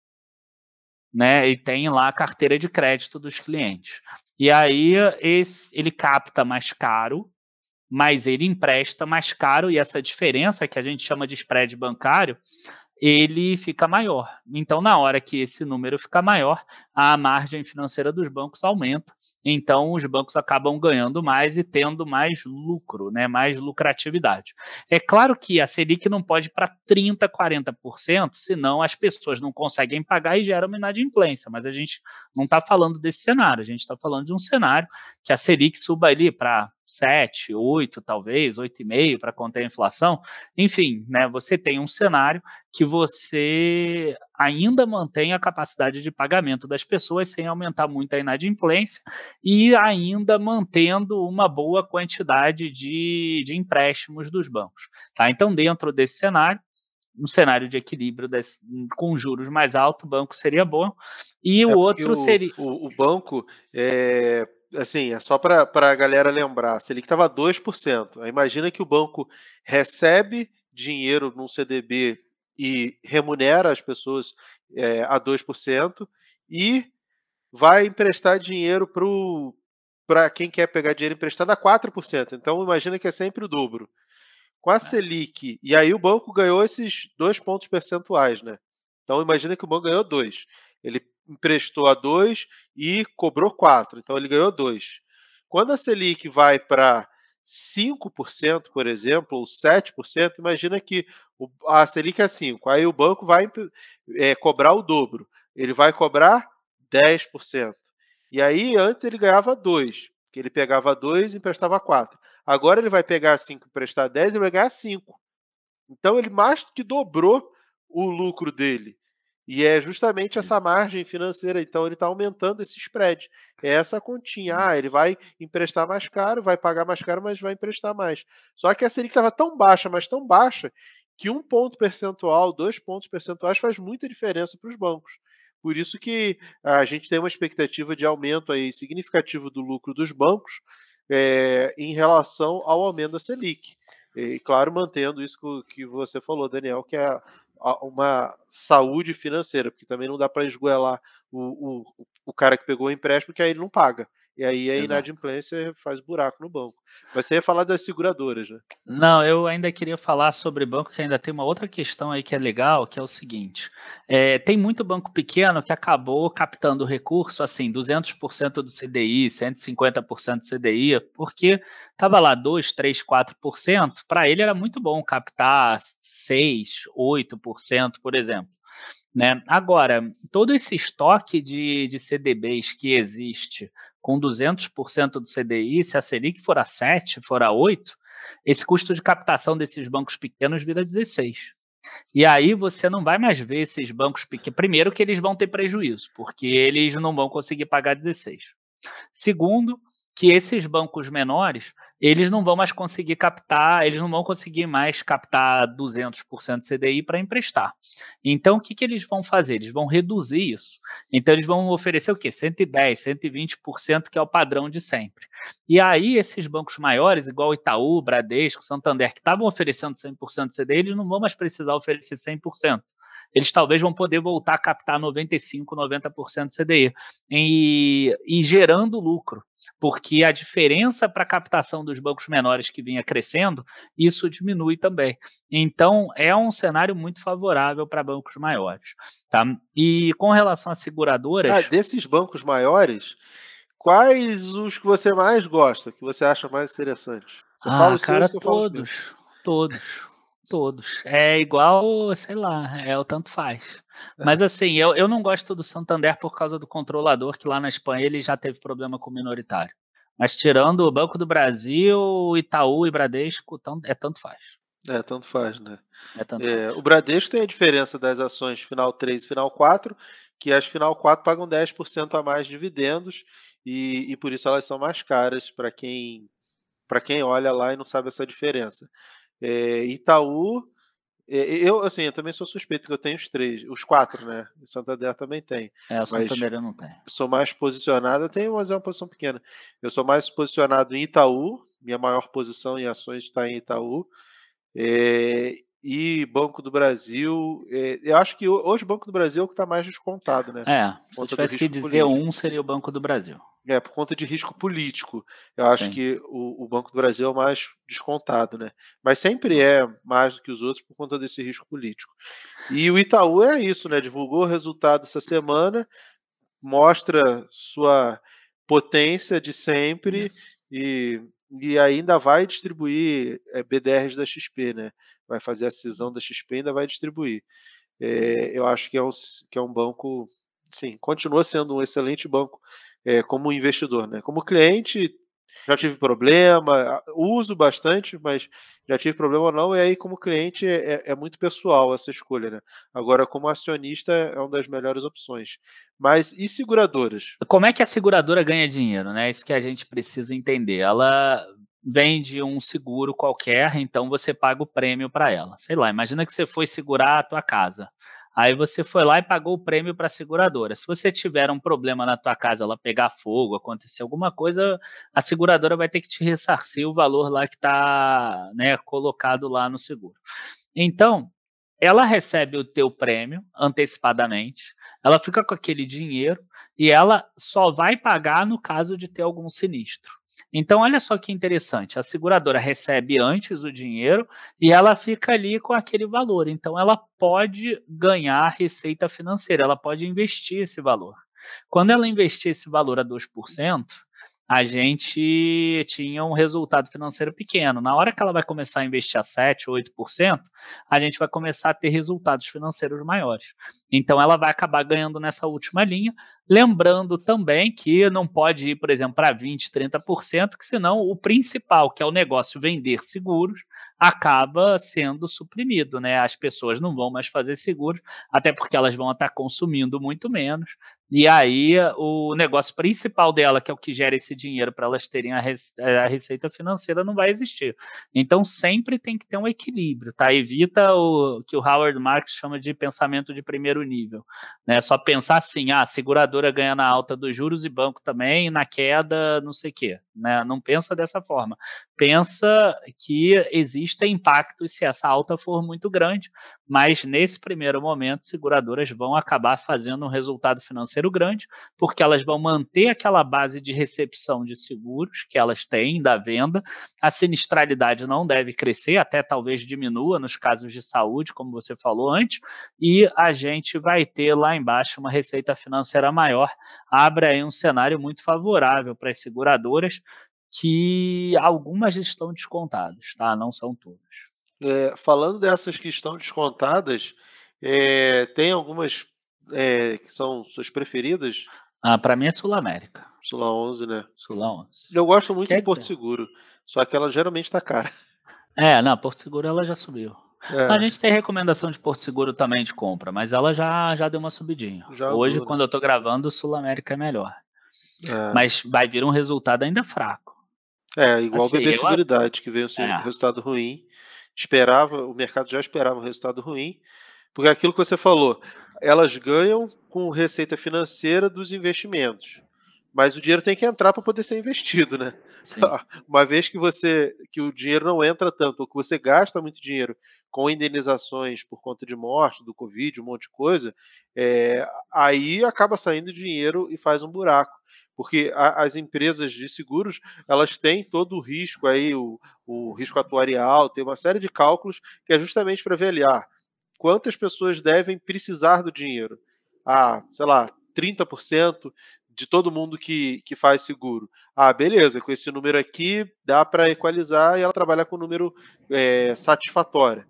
Né, e tem lá a carteira de crédito dos clientes. E aí esse, ele capta mais caro mas ele empresta mais caro e essa diferença que a gente chama de spread bancário, ele fica maior. Então, na hora que esse número fica maior, a margem financeira dos bancos aumenta então os bancos acabam ganhando mais e tendo mais lucro, né, mais lucratividade. É claro que a Selic não pode ir para 30%, 40%, senão as pessoas não conseguem pagar e geram uma inadimplência, mas a gente não está falando desse cenário, a gente está falando de um cenário que a Selic suba ali para 7, 8, talvez, 8,5 para conter a inflação. Enfim, né, você tem um cenário que você ainda mantém a capacidade de pagamento das pessoas sem aumentar muito a inadimplência e ainda mantendo uma boa quantidade de, de empréstimos dos bancos. Tá? Então, dentro desse cenário, um cenário de equilíbrio desse, com juros mais altos, o banco seria bom. E é o outro o, seria. O, o banco é, assim, é só para a galera lembrar, Selic estava 2%. Aí imagina que o banco recebe dinheiro num CDB e remunera as pessoas é, a 2% e vai emprestar dinheiro para quem quer pegar dinheiro emprestado a 4%. Então imagina que é sempre o dobro. Com a é. Selic, e aí o banco ganhou esses dois pontos percentuais, né? Então imagina que o banco ganhou dois. Ele emprestou a 2 e cobrou 4. Então ele ganhou 2. Quando a Selic vai para 5%, por exemplo, ou 7%, imagina que a Selic é 5%. Aí o banco vai é, cobrar o dobro. Ele vai cobrar 10%. E aí antes ele ganhava 2, que ele pegava 2 e emprestava 4. Agora ele vai pegar 5 e emprestar 10 e vai ganhar 5. Então ele mais que dobrou o lucro dele. E é justamente essa margem financeira, então ele está aumentando esse spread. É essa continha. Ah, ele vai emprestar mais caro, vai pagar mais caro, mas vai emprestar mais. Só que a Selic estava tão baixa, mas tão baixa, que um ponto percentual, dois pontos percentuais faz muita diferença para os bancos. Por isso que a gente tem uma expectativa de aumento aí significativo do lucro dos bancos é, em relação ao aumento da Selic. E, claro, mantendo isso que você falou, Daniel, que é uma saúde financeira, porque também não dá para esgoelar o, o, o cara que pegou o empréstimo, que aí ele não paga. E aí a inadimplência faz buraco no banco. Mas você ia falar das seguradoras, né? Não, eu ainda queria falar sobre banco, que ainda tem uma outra questão aí que é legal, que é o seguinte: é, tem muito banco pequeno que acabou captando recurso, assim, 200% do CDI, 150% do CDI, porque estava lá 2, 3, 4%, para ele era muito bom captar 6, 8%, por exemplo. Né? Agora, todo esse estoque de, de CDBs que existe com 200% do CDI, se a Selic for a 7, for a 8, esse custo de captação desses bancos pequenos vira 16. E aí você não vai mais ver esses bancos pequenos. Primeiro que eles vão ter prejuízo, porque eles não vão conseguir pagar 16. Segundo, que esses bancos menores, eles não vão mais conseguir captar, eles não vão conseguir mais captar 200% CDI para emprestar. Então, o que, que eles vão fazer? Eles vão reduzir isso. Então, eles vão oferecer o quê? 110, 120%, que é o padrão de sempre. E aí, esses bancos maiores, igual Itaú, Bradesco, Santander, que estavam oferecendo 100% CDI, eles não vão mais precisar oferecer 100% eles talvez vão poder voltar a captar 95, 90% de CDI e, e gerando lucro, porque a diferença para a captação dos bancos menores que vinha crescendo, isso diminui também. Então, é um cenário muito favorável para bancos maiores. Tá? E com relação às seguradoras. Ah, desses bancos maiores, quais os que você mais gosta, que você acha mais interessante? Você ah, fala cara, todos, todos. Todos. É igual, sei lá, é o tanto faz. Mas assim, eu, eu não gosto do Santander por causa do controlador, que lá na Espanha ele já teve problema com o minoritário. Mas tirando o Banco do Brasil, Itaú e Bradesco, é tanto faz. É, tanto faz, né? É tanto é, faz. O Bradesco tem a diferença das ações final 3 e final 4, que as final 4 pagam 10% a mais de dividendos e, e por isso elas são mais caras para quem para quem olha lá e não sabe essa diferença. É, Itaú, é, eu assim, eu também sou suspeito porque eu tenho os três, os quatro, né? O Santander também tem. É, o Santander eu não tenho. Sou mais posicionado, eu tenho, mas é uma posição pequena. Eu sou mais posicionado em Itaú, minha maior posição em ações está em Itaú. É, e Banco do Brasil, é, eu acho que hoje o Banco do Brasil é o que está mais descontado, né? É, se eu tivesse que dizer político. um, seria o Banco do Brasil. É, por conta de risco político. Eu acho Sim. que o, o, Banco do Brasil é o mais descontado, né? Mas sempre é mais do que os outros por conta desse risco político. E o Itaú é isso, né? Divulgou o resultado essa semana, mostra sua potência de sempre e, e ainda vai distribuir é, BDRs da XP, né? Vai fazer a cisão da XP e ainda vai distribuir. É, eu acho que é, um, que é um banco, sim, continua sendo um excelente banco é, como investidor, né? Como cliente, já tive problema, uso bastante, mas já tive problema ou não, e aí como cliente é, é, é, muito pessoal essa escolha, né? Agora, como acionista, é uma das melhores opções. Mas e seguradoras? Como é que a seguradora ganha dinheiro, né? Isso que a gente precisa entender. Ela vende um seguro qualquer, então você paga o prêmio para ela. Sei lá, imagina que você foi segurar a tua casa. Aí você foi lá e pagou o prêmio para a seguradora. Se você tiver um problema na tua casa, ela pegar fogo, acontecer alguma coisa, a seguradora vai ter que te ressarcir o valor lá que está né, colocado lá no seguro. Então, ela recebe o teu prêmio antecipadamente, ela fica com aquele dinheiro e ela só vai pagar no caso de ter algum sinistro. Então, olha só que interessante: a seguradora recebe antes o dinheiro e ela fica ali com aquele valor. Então, ela pode ganhar receita financeira, ela pode investir esse valor. Quando ela investir esse valor a 2%, a gente tinha um resultado financeiro pequeno. Na hora que ela vai começar a investir a 7%, 8%, a gente vai começar a ter resultados financeiros maiores. Então, ela vai acabar ganhando nessa última linha, lembrando também que não pode ir, por exemplo, para 20%, 30%, que senão o principal, que é o negócio vender seguros, acaba sendo suprimido, né? As pessoas não vão mais fazer seguros, até porque elas vão estar consumindo muito menos. E aí o negócio principal dela, que é o que gera esse dinheiro para elas terem a, a, receita financeira, não vai existir. Então sempre tem que ter um equilíbrio, tá? Evita o que o Howard Marks chama de pensamento de primeiro nível, né? Só pensar assim, ah, seguradora ganha na alta dos juros e banco também, na queda, não sei o quê, né? Não pensa dessa forma. Pensa que existe existem impactos se essa alta for muito grande, mas nesse primeiro momento, seguradoras vão acabar fazendo um resultado financeiro grande, porque elas vão manter aquela base de recepção de seguros que elas têm da venda, a sinistralidade não deve crescer, até talvez diminua nos casos de saúde, como você falou antes, e a gente vai ter lá embaixo uma receita financeira maior, abre aí um cenário muito favorável para as seguradoras, que algumas estão descontadas, tá? Não são todas. É, falando dessas que estão descontadas, é, tem algumas é, que são suas preferidas? Ah, para mim é Sul América. Sula 11, né? Sula 11. Eu gosto muito de Porto Seguro, só que ela geralmente está cara. É, não, Porto Seguro ela já subiu. É. A gente tem recomendação de Porto Seguro também de compra, mas ela já, já deu uma subidinha. Já Hoje, né? quando eu tô gravando, Sul América é melhor. É. Mas vai vir um resultado ainda fraco. É, igual assim, o BB Seguridade, que veio sem é. resultado ruim. Esperava, o mercado já esperava um resultado ruim, porque aquilo que você falou, elas ganham com receita financeira dos investimentos. Mas o dinheiro tem que entrar para poder ser investido, né? Sim. Uma vez que você que o dinheiro não entra tanto, ou que você gasta muito dinheiro com indenizações por conta de morte, do Covid, um monte de coisa, é, aí acaba saindo dinheiro e faz um buraco porque a, as empresas de seguros elas têm todo o risco aí, o, o risco atuarial, tem uma série de cálculos que é justamente para avaliar quantas pessoas devem precisar do dinheiro. Ah, sei lá, 30% de todo mundo que, que faz seguro. Ah, beleza, com esse número aqui dá para equalizar e ela trabalhar com um número é, satisfatório.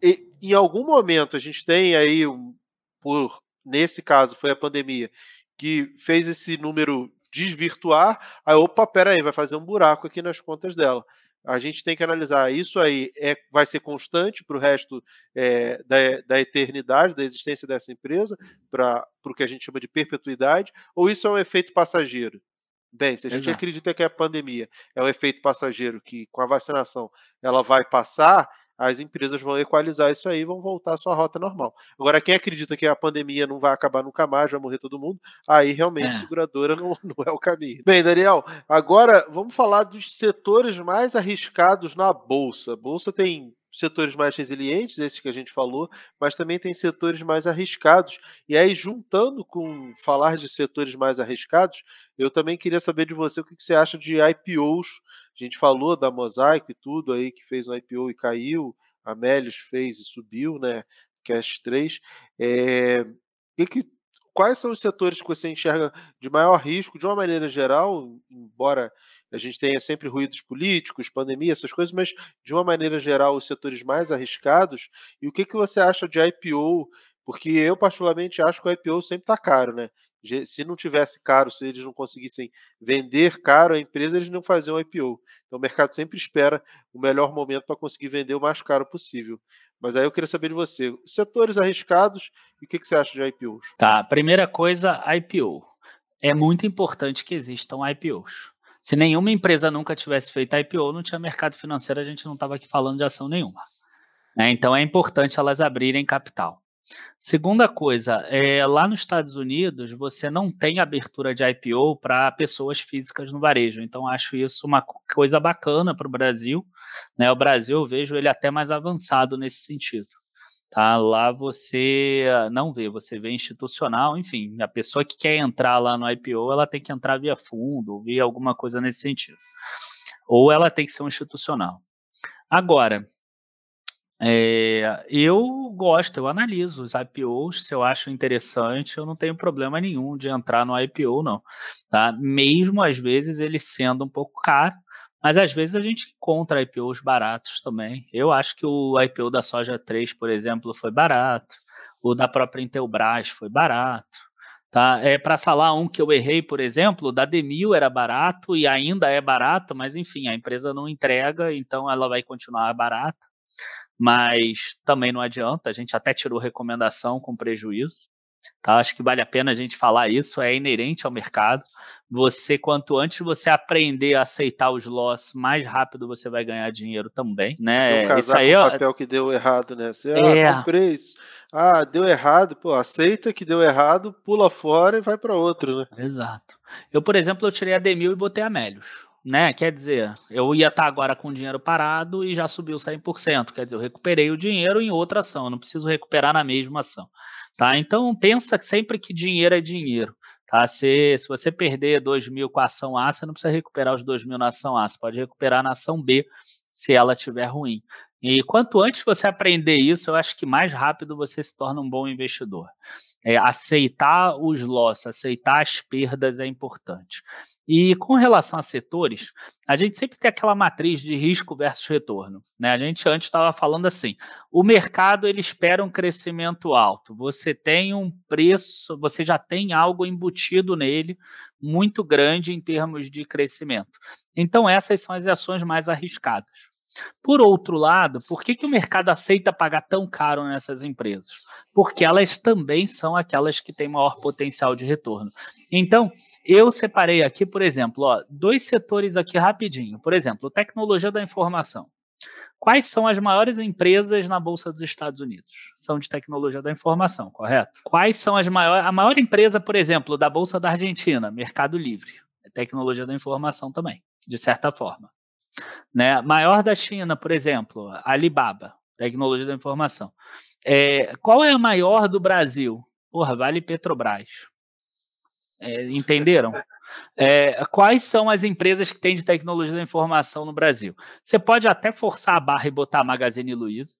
E, em algum momento a gente tem aí, um, por nesse caso foi a pandemia, que fez esse número desvirtuar, aí, opa, pera aí, vai fazer um buraco aqui nas contas dela. A gente tem que analisar isso aí é, vai ser constante para o resto é, da, da eternidade, da existência dessa empresa, para o que a gente chama de perpetuidade, ou isso é um efeito passageiro? Bem, se a gente Exato. acredita que a pandemia é um efeito passageiro, que com a vacinação ela vai passar, as empresas vão equalizar isso aí e vão voltar à sua rota normal. Agora, quem acredita que a pandemia não vai acabar nunca mais, vai morrer todo mundo, aí realmente é. seguradora não, não é o caminho. Bem, Daniel, agora vamos falar dos setores mais arriscados na Bolsa. A Bolsa tem setores mais resilientes, esses que a gente falou, mas também tem setores mais arriscados. E aí, juntando com falar de setores mais arriscados, eu também queria saber de você o que você acha de IPOs. A gente falou da Mosaico e tudo aí, que fez um IPO e caiu, a Melius fez e subiu, né? Cash 3. É... Que que... quais são os setores que você enxerga de maior risco, de uma maneira geral, embora a gente tenha sempre ruídos políticos, pandemia, essas coisas, mas de uma maneira geral, os setores mais arriscados, e o que, que você acha de IPO? Porque eu, particularmente, acho que o IPO sempre está caro, né? Se não tivesse caro, se eles não conseguissem vender caro a empresa, eles não faziam IPO. Então o mercado sempre espera o melhor momento para conseguir vender o mais caro possível. Mas aí eu queria saber de você, setores arriscados e o que, que você acha de IPOs? Tá, primeira coisa, IPO. É muito importante que existam IPOs. Se nenhuma empresa nunca tivesse feito IPO, não tinha mercado financeiro, a gente não estava aqui falando de ação nenhuma. Né? Então é importante elas abrirem capital. Segunda coisa, é, lá nos Estados Unidos você não tem abertura de IPO para pessoas físicas no varejo. Então acho isso uma coisa bacana para o Brasil. Né? O Brasil eu vejo ele até mais avançado nesse sentido. Tá? Lá você não vê, você vê institucional, enfim, a pessoa que quer entrar lá no IPO, ela tem que entrar via fundo, via alguma coisa nesse sentido. Ou ela tem que ser um institucional. Agora, é, eu gosto, eu analiso os IPOs, se eu acho interessante, eu não tenho problema nenhum de entrar no IPO, não. Tá? Mesmo às vezes ele sendo um pouco caro, mas às vezes a gente encontra IPOs baratos também. Eu acho que o IPO da Soja 3, por exemplo, foi barato. O da própria Intelbras foi barato. Tá? É para falar um que eu errei, por exemplo, da Demil era barato e ainda é barato, mas enfim, a empresa não entrega, então ela vai continuar barata mas também não adianta, a gente até tirou recomendação com prejuízo. Tá? Acho que vale a pena a gente falar isso, é inerente ao mercado. Você, quanto antes você aprender a aceitar os loss, mais rápido você vai ganhar dinheiro também, né? Não isso aí é o papel que deu errado, né? Você, ah, é... ah, comprei isso. Ah, deu errado, pô, aceita que deu errado, pula fora e vai para outro, né? Exato. Eu, por exemplo, eu tirei a Demil e botei a Melios né? Quer dizer, eu ia estar agora com o dinheiro parado e já subiu 100%. Quer dizer, eu recuperei o dinheiro em outra ação, eu não preciso recuperar na mesma ação. Tá? Então, pensa sempre que dinheiro é dinheiro. Tá? Se, se você perder 2 mil com a ação A, você não precisa recuperar os 2 mil na ação A, você pode recuperar na ação B se ela estiver ruim. E quanto antes você aprender isso, eu acho que mais rápido você se torna um bom investidor. É, aceitar os losses, aceitar as perdas é importante. E com relação a setores, a gente sempre tem aquela matriz de risco versus retorno. Né? A gente antes estava falando assim: o mercado ele espera um crescimento alto. Você tem um preço, você já tem algo embutido nele muito grande em termos de crescimento. Então, essas são as ações mais arriscadas. Por outro lado, por que, que o mercado aceita pagar tão caro nessas empresas? Porque elas também são aquelas que têm maior potencial de retorno. Então, eu separei aqui, por exemplo, ó, dois setores aqui rapidinho. Por exemplo, tecnologia da informação. Quais são as maiores empresas na Bolsa dos Estados Unidos? São de tecnologia da informação, correto? Quais são as maiores. A maior empresa, por exemplo, da Bolsa da Argentina, Mercado Livre. É tecnologia da informação também, de certa forma. Né? Maior da China, por exemplo, Alibaba, tecnologia da informação. É, qual é a maior do Brasil? Porra, Vale Petrobras. É, entenderam? É, quais são as empresas que têm de tecnologia da informação no Brasil? Você pode até forçar a barra e botar a Magazine Luiza,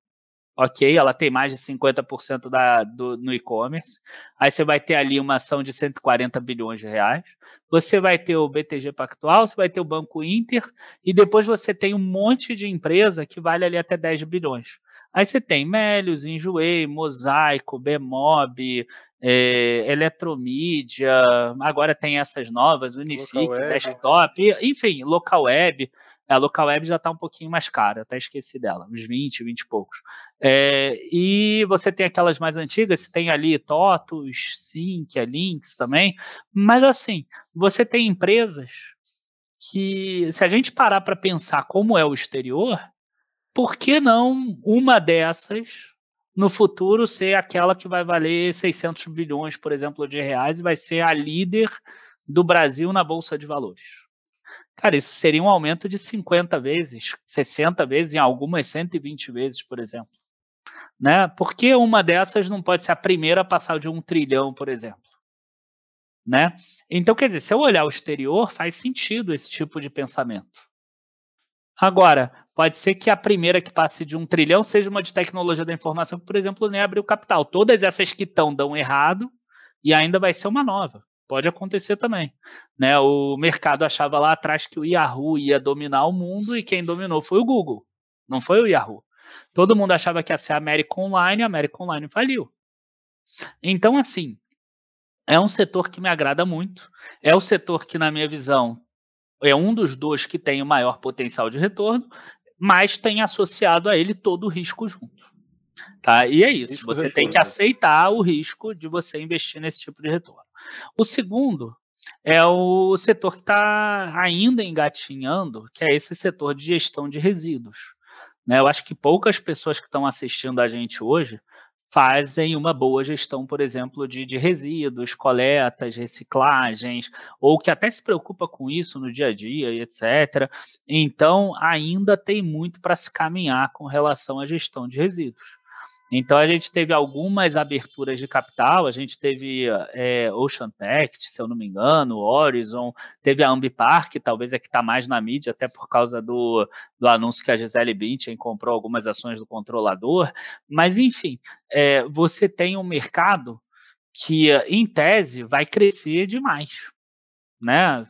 ok, ela tem mais de 50% da, do, no e-commerce. Aí você vai ter ali uma ação de 140 bilhões de reais. Você vai ter o BTG Pactual, você vai ter o Banco Inter, e depois você tem um monte de empresa que vale ali até 10 bilhões. Aí você tem Melios, Enjoei, Mosaico, Bemob, é, Eletromídia, agora tem essas novas, Unifique, Desktop, enfim, Local Web. A Local Web já está um pouquinho mais cara, até esqueci dela, uns 20, 20 e poucos. É, e você tem aquelas mais antigas, você tem ali TOTUS, Sync, a Lynx também, mas assim, você tem empresas que, se a gente parar para pensar como é o exterior, por que não uma dessas no futuro ser aquela que vai valer 600 bilhões, por exemplo, de reais e vai ser a líder do Brasil na bolsa de valores? Cara, isso seria um aumento de 50 vezes, 60 vezes, em algumas 120 vezes, por exemplo. Né? Por que uma dessas não pode ser a primeira a passar de um trilhão, por exemplo? Né? Então, quer dizer, se eu olhar o exterior, faz sentido esse tipo de pensamento. Agora, pode ser que a primeira que passe de um trilhão seja uma de tecnologia da informação, que, por exemplo, nem abriu capital. Todas essas que estão dão errado, e ainda vai ser uma nova. Pode acontecer também. Né? O mercado achava lá atrás que o Yahoo ia dominar o mundo e quem dominou foi o Google, não foi o Yahoo. Todo mundo achava que ia ser a América Online, a América Online faliu. Então, assim, é um setor que me agrada muito. É o setor que, na minha visão, é um dos dois que tem o maior potencial de retorno, mas tem associado a ele todo o risco junto. Tá? E é isso. Risco você retorno. tem que aceitar o risco de você investir nesse tipo de retorno. O segundo é o setor que está ainda engatinhando, que é esse setor de gestão de resíduos. Né? Eu acho que poucas pessoas que estão assistindo a gente hoje fazem uma boa gestão, por exemplo, de, de, resíduos, coletas, reciclagens, ou que até se preocupa com isso no dia a dia, etc. Então, ainda tem muito para se caminhar com relação à gestão de resíduos. Então a gente teve algumas aberturas de capital, a gente teve é, Ocean Pact, se eu não me engano, Horizon, teve a Ambipar, que talvez é que está mais na mídia, até por causa do, do anúncio que a Gisele Bündchen comprou algumas ações do controlador, mas enfim, é, você tem um mercado que, em tese, vai crescer demais, né?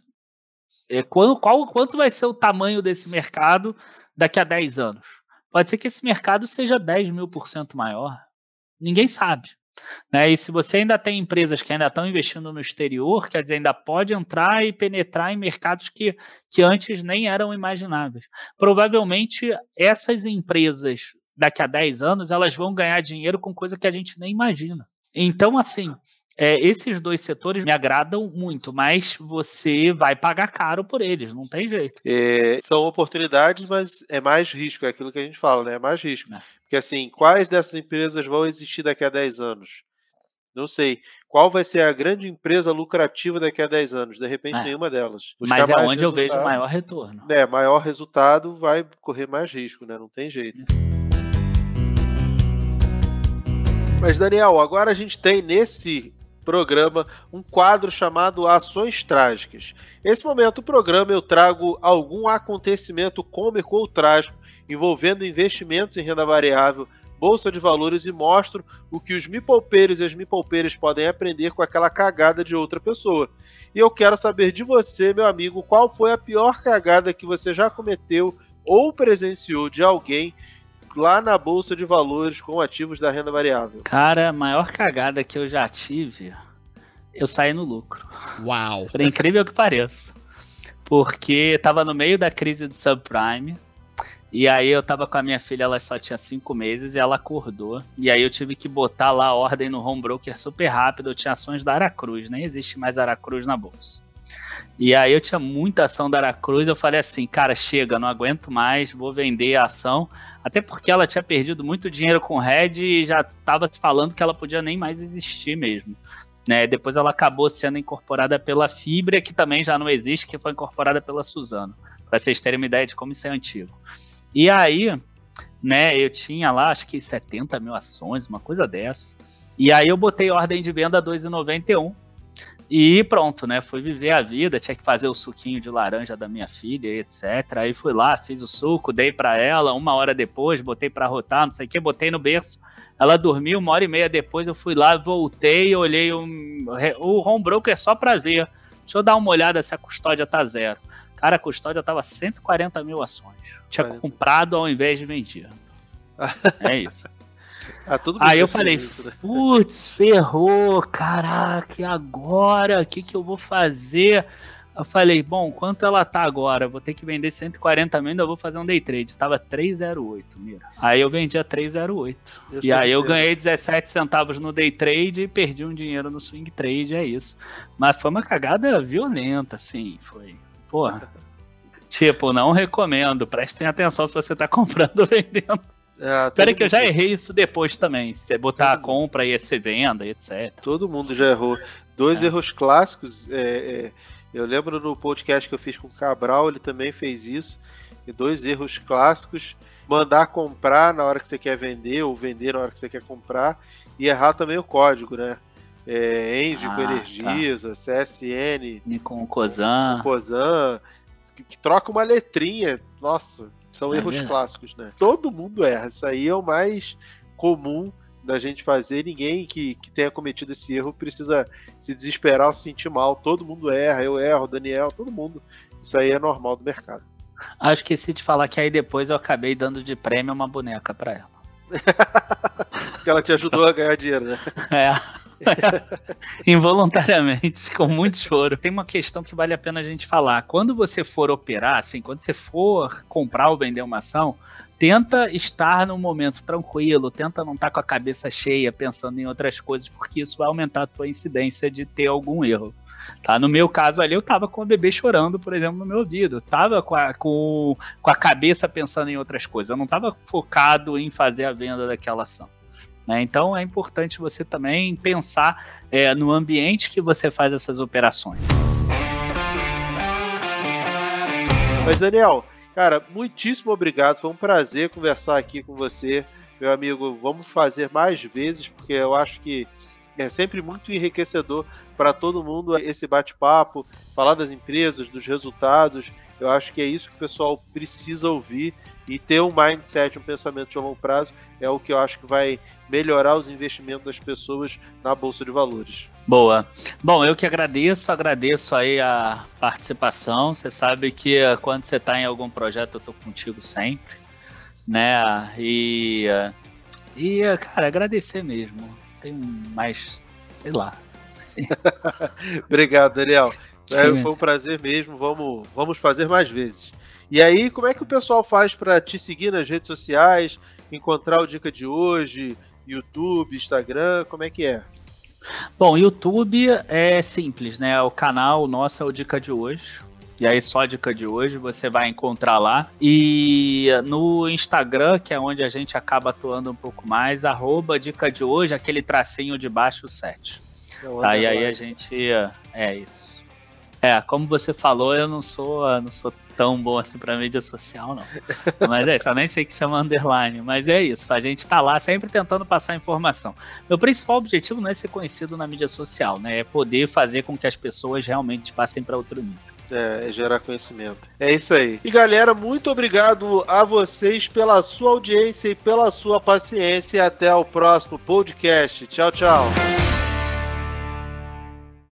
É, qual, qual, quanto vai ser o tamanho desse mercado daqui a 10 anos? Pode ser que esse mercado seja 10 mil por cento maior. Ninguém sabe. Né? E se você ainda tem empresas que ainda estão investindo no exterior, quer dizer, ainda pode entrar e penetrar em mercados que, que antes nem eram imagináveis. Provavelmente essas empresas, daqui a 10 anos, elas vão ganhar dinheiro com coisa que a gente nem imagina. Então, assim, é, esses dois setores me agradam muito, mas você vai pagar caro por eles, não tem jeito. É, são oportunidades, mas é mais risco, é aquilo que a gente fala, né? É mais risco. É. Porque assim, quais dessas empresas vão existir daqui a 10 anos? Não sei. Qual vai ser a grande empresa lucrativa daqui a 10 anos? De repente, é. nenhuma delas. Buscar Mas é onde eu vejo maior retorno. É, maior resultado vai correr mais risco, né? Não tem jeito. Mas, Daniel, agora a gente tem nesse programa um quadro chamado Ações Trágicas. Nesse momento do programa eu trago algum acontecimento cômico ou trágico envolvendo investimentos em renda variável, bolsa de valores e mostro o que os mipolpeiros e as mipolpeiras podem aprender com aquela cagada de outra pessoa. E eu quero saber de você, meu amigo, qual foi a pior cagada que você já cometeu ou presenciou de alguém lá na bolsa de valores com ativos da renda variável? Cara, a maior cagada que eu já tive, eu saí no lucro. Uau! Por incrível que pareça. Porque tava no meio da crise do subprime. E aí eu tava com a minha filha, ela só tinha cinco meses e ela acordou. E aí eu tive que botar lá a ordem no home broker super rápido. Eu tinha ações da Aracruz, nem existe mais Aracruz na bolsa. E aí eu tinha muita ação da Aracruz, eu falei assim, cara, chega, não aguento mais, vou vender a ação. Até porque ela tinha perdido muito dinheiro com Red e já estava falando que ela podia nem mais existir mesmo. Né? Depois ela acabou sendo incorporada pela Fibra, que também já não existe, que foi incorporada pela Suzano. Para vocês terem uma ideia de como isso é antigo. E aí, né, eu tinha lá, acho que 70 mil ações, uma coisa dessa. E aí eu botei ordem de venda 2,91 e pronto, né? Fui viver a vida, tinha que fazer o suquinho de laranja da minha filha, etc. Aí fui lá, fiz o suco, dei para ela, uma hora depois, botei para rotar, não sei o que, botei no berço. Ela dormiu, uma hora e meia depois eu fui lá, voltei, olhei um, o home broker só para ver. Deixa eu dar uma olhada se a custódia tá zero. Cara, a custódia tava 140 mil ações. Tinha comprado ao invés de vendido. é isso. Ah, Aí eu falei, né? putz, ferrou, caraca, e agora? O que, que eu vou fazer? Eu falei, bom, quanto ela tá agora? Vou ter que vender 140 mil, ainda vou fazer um day trade. Tava 308, mira. Aí eu vendi a 308. Eu e aí eu ganhei 17 centavos no day trade e perdi um dinheiro no swing trade, é isso. Mas foi uma cagada violenta, assim, foi. Porra. tipo, não recomendo. Prestem atenção se você tá comprando ou vendendo. É, Pera que eu já errei isso depois também. Se botar todo a compra e ser venda, etc. Todo mundo já errou. Dois é. erros clássicos. É, é, eu lembro no podcast que eu fiz com o Cabral, ele também fez isso. E dois erros clássicos: mandar comprar na hora que você quer vender, ou vender na hora que você quer comprar. E errar também o código, né? É, Engie ah, com Energisa, tá. CSN. com Cozan. Que troca uma letrinha. Nossa, são é erros clássicos, né? Todo mundo erra. Isso aí é o mais comum da gente fazer. Ninguém que, que tenha cometido esse erro precisa se desesperar ou se sentir mal. Todo mundo erra, eu erro, Daniel, todo mundo. Isso aí é normal do mercado. Ah, esqueci de falar que aí depois eu acabei dando de prêmio uma boneca para ela. que ela te ajudou a ganhar dinheiro, né? É. Involuntariamente, com muito choro. Tem uma questão que vale a pena a gente falar. Quando você for operar, assim, quando você for comprar ou vender uma ação, tenta estar num momento tranquilo, tenta não estar com a cabeça cheia pensando em outras coisas, porque isso vai aumentar a tua incidência de ter algum erro. Tá? No meu caso ali, eu tava com o bebê chorando, por exemplo, no meu ouvido. Tava com a, com, com a cabeça pensando em outras coisas. Eu não tava focado em fazer a venda daquela ação. Né? Então é importante você também pensar é, no ambiente que você faz essas operações. Mas, Daniel, cara, muitíssimo obrigado. Foi um prazer conversar aqui com você, meu amigo. Vamos fazer mais vezes, porque eu acho que é sempre muito enriquecedor para todo mundo esse bate-papo, falar das empresas, dos resultados. Eu acho que é isso que o pessoal precisa ouvir e ter um mindset, um pensamento de longo prazo é o que eu acho que vai melhorar os investimentos das pessoas na bolsa de valores. Boa. Bom, eu que agradeço, agradeço aí a participação. Você sabe que eh, quando você está em algum projeto eu estou contigo sempre, né? E e cara, agradecer mesmo. Tem mais, sei lá. Obrigado, Daniel. É, foi um prazer mesmo. Vamos, vamos fazer mais vezes. E aí, como é que o pessoal faz para te seguir nas redes sociais, encontrar o Dica de hoje, YouTube, Instagram, como é que é? Bom, YouTube é simples, né? O canal nosso é o Dica de hoje. E aí, só a dica de hoje você vai encontrar lá. E no Instagram, que é onde a gente acaba atuando um pouco mais, arroba dica de hoje, aquele tracinho de baixo 7. É tá, e aí a gente. É isso. É, como você falou, eu não sou, não sou tão bom assim pra mídia social, não. Mas é eu nem sei que chama underline. Mas é isso, a gente tá lá sempre tentando passar informação. Meu principal objetivo não é ser conhecido na mídia social, né? É poder fazer com que as pessoas realmente passem para outro nível. É, é, gerar conhecimento. É isso aí. E galera, muito obrigado a vocês pela sua audiência e pela sua paciência. Até o próximo podcast. Tchau, tchau.